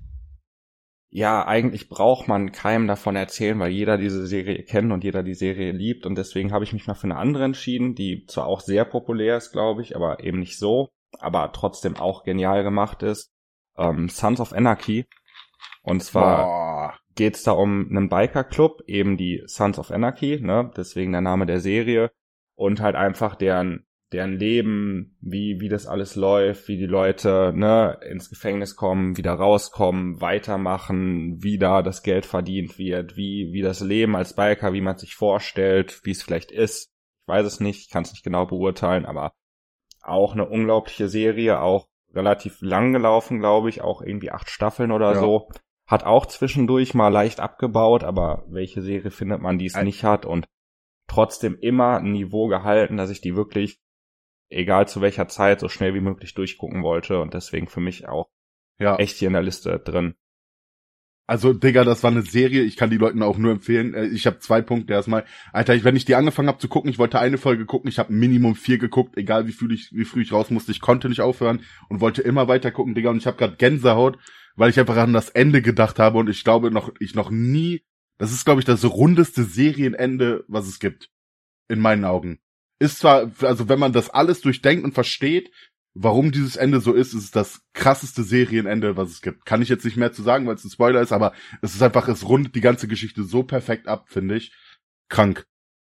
ja, eigentlich braucht man keinem davon erzählen, weil jeder diese Serie kennt und jeder die Serie liebt und deswegen habe ich mich mal für eine andere entschieden, die zwar auch sehr populär ist, glaube ich, aber eben nicht so, aber trotzdem auch genial gemacht ist. Ähm, Sons of Anarchy. Und zwar Boah. geht's da um einen Biker-Club, eben die Sons of Anarchy, ne, deswegen der Name der Serie und halt einfach deren deren Leben, wie wie das alles läuft, wie die Leute ne ins Gefängnis kommen, wieder rauskommen, weitermachen, wie da das Geld verdient wird, wie wie das Leben als Biker, wie man sich vorstellt, wie es vielleicht ist. Ich weiß es nicht, kann es nicht genau beurteilen, aber auch eine unglaubliche Serie, auch relativ lang gelaufen, glaube ich, auch irgendwie acht Staffeln oder ja. so. Hat auch zwischendurch mal leicht abgebaut, aber welche Serie findet man, die es nicht hat und trotzdem immer ein Niveau gehalten, dass ich die wirklich, egal zu welcher Zeit, so schnell wie möglich durchgucken wollte und deswegen für mich auch ja. echt hier in der Liste drin. Also, Digga, das war eine Serie, ich kann die Leuten auch nur empfehlen. Äh, ich habe zwei Punkte erstmal. Alter, wenn ich die angefangen habe zu gucken, ich wollte eine Folge gucken, ich habe Minimum vier geguckt, egal wie früh ich, wie früh ich raus musste, ich konnte nicht aufhören und wollte immer weiter gucken, Digga, und ich habe gerade Gänsehaut, weil ich einfach an das Ende gedacht habe und ich glaube noch, ich noch nie das ist, glaube ich, das rundeste Serienende, was es gibt. In meinen Augen. Ist zwar, also wenn man das alles durchdenkt und versteht, warum dieses Ende so ist, ist es das krasseste Serienende, was es gibt. Kann ich jetzt nicht mehr zu sagen, weil es ein Spoiler ist, aber es ist einfach, es rundet die ganze Geschichte so perfekt ab, finde ich. Krank.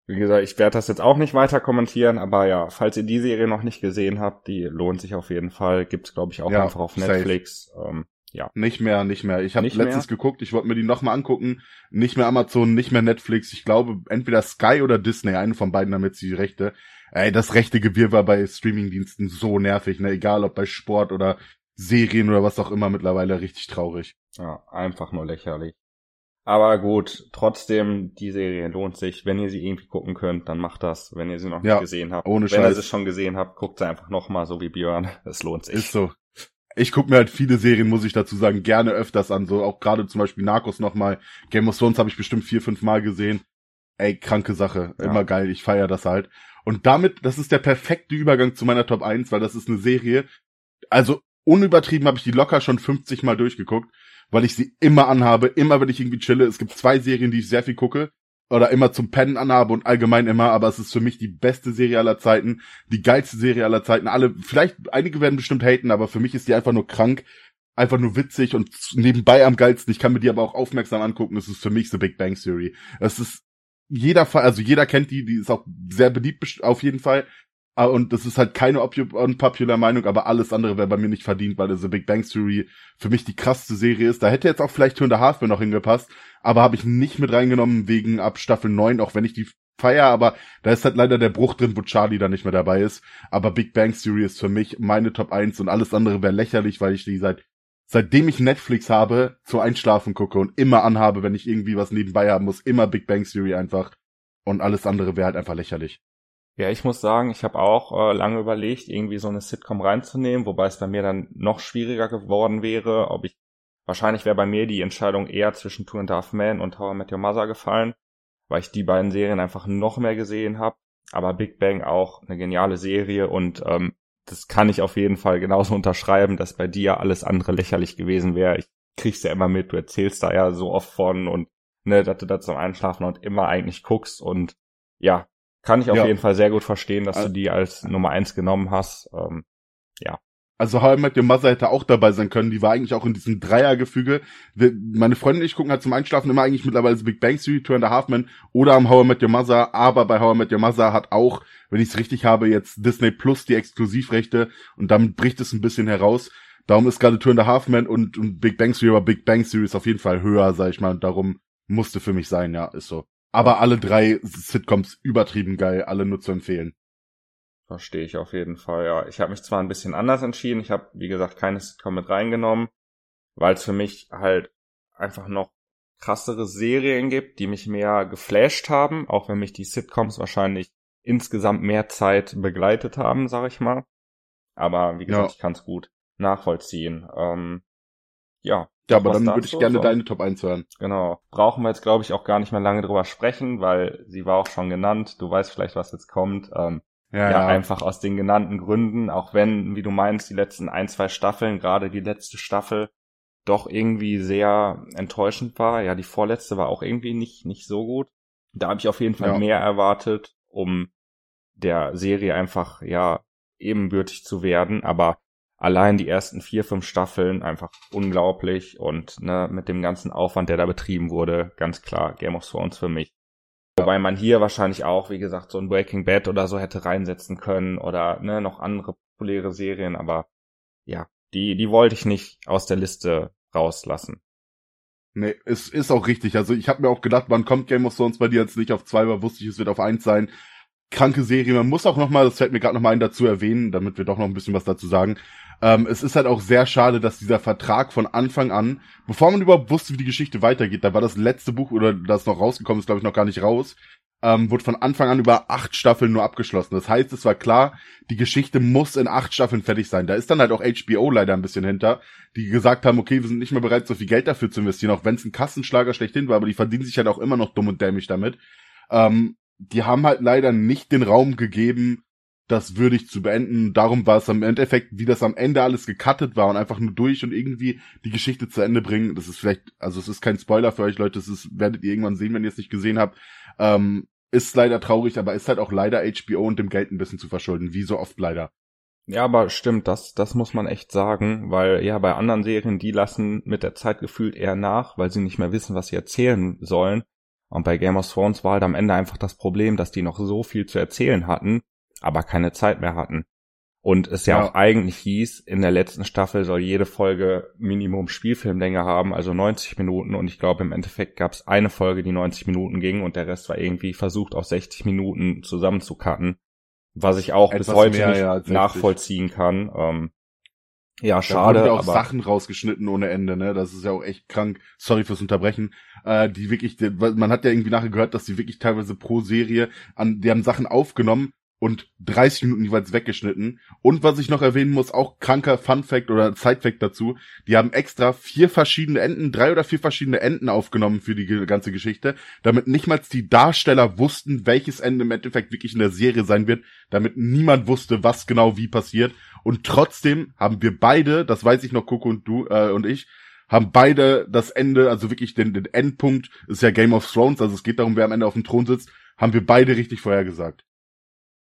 Wie gesagt, ich werde das jetzt auch nicht weiter kommentieren, aber ja, falls ihr die Serie noch nicht gesehen habt, die lohnt sich auf jeden Fall. Gibt's, glaube ich, auch ja, einfach auf Netflix. Ähm, ja. Nicht mehr, nicht mehr. Ich habe letztens mehr? geguckt, ich wollte mir die nochmal angucken. Nicht mehr Amazon, nicht mehr Netflix. Ich glaube, entweder Sky oder Disney, eine von beiden damit sie die Rechte. Ey, das rechte Gewirr war bei Streamingdiensten so nervig, ne? Egal ob bei Sport oder Serien oder was auch immer mittlerweile richtig traurig. Ja, einfach nur lächerlich. Aber gut, trotzdem, die Serie lohnt sich. Wenn ihr sie irgendwie gucken könnt, dann macht das. Wenn ihr sie noch nicht ja, gesehen habt. Ohne Wenn Scheiß. ihr sie schon gesehen habt, guckt sie einfach nochmal, so wie Björn. Es lohnt sich. Ist so ich gucke mir halt viele Serien, muss ich dazu sagen, gerne öfters an. So auch gerade zum Beispiel Narcos nochmal. Game of Thrones habe ich bestimmt vier, fünf Mal gesehen. Ey, kranke Sache. Ja. Immer geil. Ich feier das halt. Und damit, das ist der perfekte Übergang zu meiner Top 1, weil das ist eine Serie. Also unübertrieben habe ich die locker schon 50 Mal durchgeguckt, weil ich sie immer anhabe, immer wenn ich irgendwie chille. Es gibt zwei Serien, die ich sehr viel gucke oder immer zum Pennen anhabe und allgemein immer, aber es ist für mich die beste Serie aller Zeiten, die geilste Serie aller Zeiten. Alle, vielleicht, einige werden bestimmt haten, aber für mich ist die einfach nur krank, einfach nur witzig und nebenbei am geilsten. Ich kann mir die aber auch aufmerksam angucken. Es ist für mich The Big Bang Theory. Es ist jeder Fall, also jeder kennt die, die ist auch sehr beliebt auf jeden Fall. Ah, und das ist halt keine unpopular Meinung, aber alles andere wäre bei mir nicht verdient, weil The Big Bang Theory für mich die krasseste Serie ist. Da hätte jetzt auch vielleicht Turn the Half noch hingepasst, aber habe ich nicht mit reingenommen wegen ab Staffel 9, auch wenn ich die feier, aber da ist halt leider der Bruch drin, wo Charlie da nicht mehr dabei ist. Aber Big Bang Theory ist für mich meine Top 1 und alles andere wäre lächerlich, weil ich die seit seitdem ich Netflix habe, zu Einschlafen gucke und immer anhabe, wenn ich irgendwie was nebenbei haben muss, immer Big Bang Theory einfach. Und alles andere wäre halt einfach lächerlich. Ja, ich muss sagen, ich habe auch äh, lange überlegt, irgendwie so eine Sitcom reinzunehmen, wobei es bei mir dann noch schwieriger geworden wäre, ob ich wahrscheinlich wäre bei mir die Entscheidung eher zwischen Two and a Half Men und How I Met Your Mother gefallen, weil ich die beiden Serien einfach noch mehr gesehen habe. Aber Big Bang auch eine geniale Serie und ähm, das kann ich auf jeden Fall genauso unterschreiben, dass bei dir alles andere lächerlich gewesen wäre. Ich krieg's ja immer mit, du erzählst da ja so oft von und ne, dass du da zum Einschlafen und immer eigentlich guckst und ja, kann ich auf ja. jeden Fall sehr gut verstehen, dass du die als Nummer eins genommen hast. Ähm, ja. Also How I Met Your Mother hätte auch dabei sein können. Die war eigentlich auch in diesem Dreiergefüge. Meine Freundin und ich gucken halt zum Einschlafen immer eigentlich mittlerweile Big Bang Theory, Two and a Half Men oder am How I Met Your Mother. Aber bei How I Met Your Mother hat auch, wenn ich es richtig habe, jetzt Disney Plus die Exklusivrechte und damit bricht es ein bisschen heraus. Darum ist gerade Two and a Half Men und, und Big Bang Theory, aber Big Bang Theory ist auf jeden Fall höher, sag ich mal. Und darum musste für mich sein, ja, ist so. Aber alle drei Sitcoms übertrieben geil, alle nur zu empfehlen. Verstehe ich auf jeden Fall, ja. Ich habe mich zwar ein bisschen anders entschieden, ich habe, wie gesagt, keine Sitcom mit reingenommen, weil es für mich halt einfach noch krassere Serien gibt, die mich mehr geflasht haben, auch wenn mich die Sitcoms wahrscheinlich insgesamt mehr Zeit begleitet haben, sag ich mal. Aber wie gesagt, ja. ich kann es gut nachvollziehen. Ähm, ja. Ja, aber dann würde ich gerne so. deine Top 1 hören. Genau. Brauchen wir jetzt, glaube ich, auch gar nicht mehr lange drüber sprechen, weil sie war auch schon genannt. Du weißt vielleicht, was jetzt kommt. Ähm, ja, ja, einfach aus den genannten Gründen, auch wenn, wie du meinst, die letzten ein, zwei Staffeln, gerade die letzte Staffel, doch irgendwie sehr enttäuschend war. Ja, die vorletzte war auch irgendwie nicht, nicht so gut. Da habe ich auf jeden Fall ja. mehr erwartet, um der Serie einfach, ja, ebenbürtig zu werden. Aber allein die ersten vier, fünf Staffeln einfach unglaublich und ne, mit dem ganzen Aufwand, der da betrieben wurde, ganz klar Game of Thrones für mich. Wobei man hier wahrscheinlich auch, wie gesagt, so ein Breaking Bad oder so hätte reinsetzen können oder ne, noch andere populäre Serien, aber ja, die, die wollte ich nicht aus der Liste rauslassen. Nee, es ist auch richtig. Also ich habe mir auch gedacht, wann kommt Game of Thrones bei dir jetzt nicht auf zwei, weil wusste ich, es wird auf eins sein. Kranke Serie. Man muss auch noch mal, das fällt mir gerade noch mal ein, dazu erwähnen, damit wir doch noch ein bisschen was dazu sagen. Ähm, es ist halt auch sehr schade, dass dieser Vertrag von Anfang an, bevor man überhaupt wusste, wie die Geschichte weitergeht, da war das letzte Buch oder das noch rausgekommen ist, glaube ich, noch gar nicht raus, ähm, wurde von Anfang an über acht Staffeln nur abgeschlossen. Das heißt, es war klar, die Geschichte muss in acht Staffeln fertig sein. Da ist dann halt auch HBO leider ein bisschen hinter, die gesagt haben, okay, wir sind nicht mehr bereit, so viel Geld dafür zu investieren, auch wenn es ein Kassenschlager schlechthin war, aber die verdienen sich halt auch immer noch dumm und dämlich damit. Ähm, die haben halt leider nicht den Raum gegeben, das würdig zu beenden. Darum war es am Endeffekt, wie das am Ende alles gecuttet war und einfach nur durch und irgendwie die Geschichte zu Ende bringen. Das ist vielleicht, also es ist kein Spoiler für euch Leute, das ist, werdet ihr irgendwann sehen, wenn ihr es nicht gesehen habt. Ähm, ist leider traurig, aber ist halt auch leider HBO und dem Geld ein bisschen zu verschulden, wie so oft leider. Ja, aber stimmt, das, das muss man echt sagen, weil ja bei anderen Serien, die lassen mit der Zeit gefühlt eher nach, weil sie nicht mehr wissen, was sie erzählen sollen. Und bei Game of Thrones war halt am Ende einfach das Problem, dass die noch so viel zu erzählen hatten, aber keine Zeit mehr hatten. Und es ja, ja, auch eigentlich hieß, in der letzten Staffel soll jede Folge Minimum Spielfilmlänge haben, also 90 Minuten. Und ich glaube, im Endeffekt gab es eine Folge, die 90 Minuten ging und der Rest war irgendwie versucht, auf 60 Minuten zusammenzucutten. Was ich auch Etwas bis heute mehr, nicht ja, nachvollziehen kann. Ähm, ja, schade. Da wurden ja auch aber Sachen rausgeschnitten ohne Ende, ne? Das ist ja auch echt krank. Sorry fürs Unterbrechen. Äh, die wirklich, man hat ja irgendwie nachher gehört, dass die wirklich teilweise pro Serie an, die haben Sachen aufgenommen und 30 Minuten jeweils weggeschnitten. Und was ich noch erwähnen muss, auch kranker Fun Fact oder Side Fact dazu, die haben extra vier verschiedene Enden, drei oder vier verschiedene Enden aufgenommen für die ganze Geschichte, damit nicht mal die Darsteller wussten, welches Ende im Endeffekt wirklich in der Serie sein wird, damit niemand wusste, was genau wie passiert. Und trotzdem haben wir beide, das weiß ich noch, Coco und du äh, und ich, haben beide das Ende, also wirklich den, den Endpunkt, ist ja Game of Thrones, also es geht darum, wer am Ende auf dem Thron sitzt, haben wir beide richtig vorhergesagt.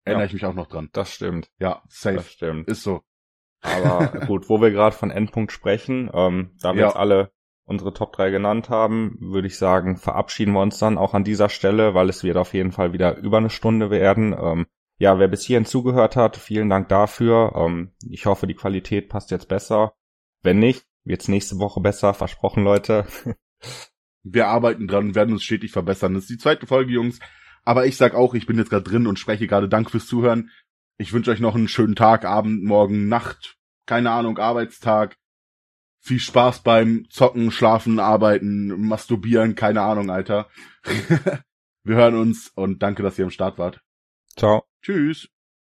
Erinnere ja, ich mich auch noch dran. Das stimmt. Ja, safe. Das stimmt. Ist so. Aber gut, wo wir gerade von Endpunkt sprechen, ähm, da wir ja. jetzt alle unsere Top 3 genannt haben, würde ich sagen, verabschieden wir uns dann auch an dieser Stelle, weil es wird auf jeden Fall wieder über eine Stunde werden. Ähm, ja, wer bis hierhin zugehört hat, vielen Dank dafür. Ähm, ich hoffe, die Qualität passt jetzt besser. Wenn nicht, wird's nächste Woche besser, versprochen, Leute. wir arbeiten dran, werden uns stetig verbessern. Das ist die zweite Folge, Jungs. Aber ich sag auch, ich bin jetzt gerade drin und spreche gerade Dank fürs Zuhören. Ich wünsche euch noch einen schönen Tag, Abend, Morgen, Nacht, keine Ahnung, Arbeitstag. Viel Spaß beim Zocken, Schlafen, Arbeiten, Masturbieren, keine Ahnung, Alter. Wir hören uns und danke, dass ihr am Start wart. Ciao. Tschüss.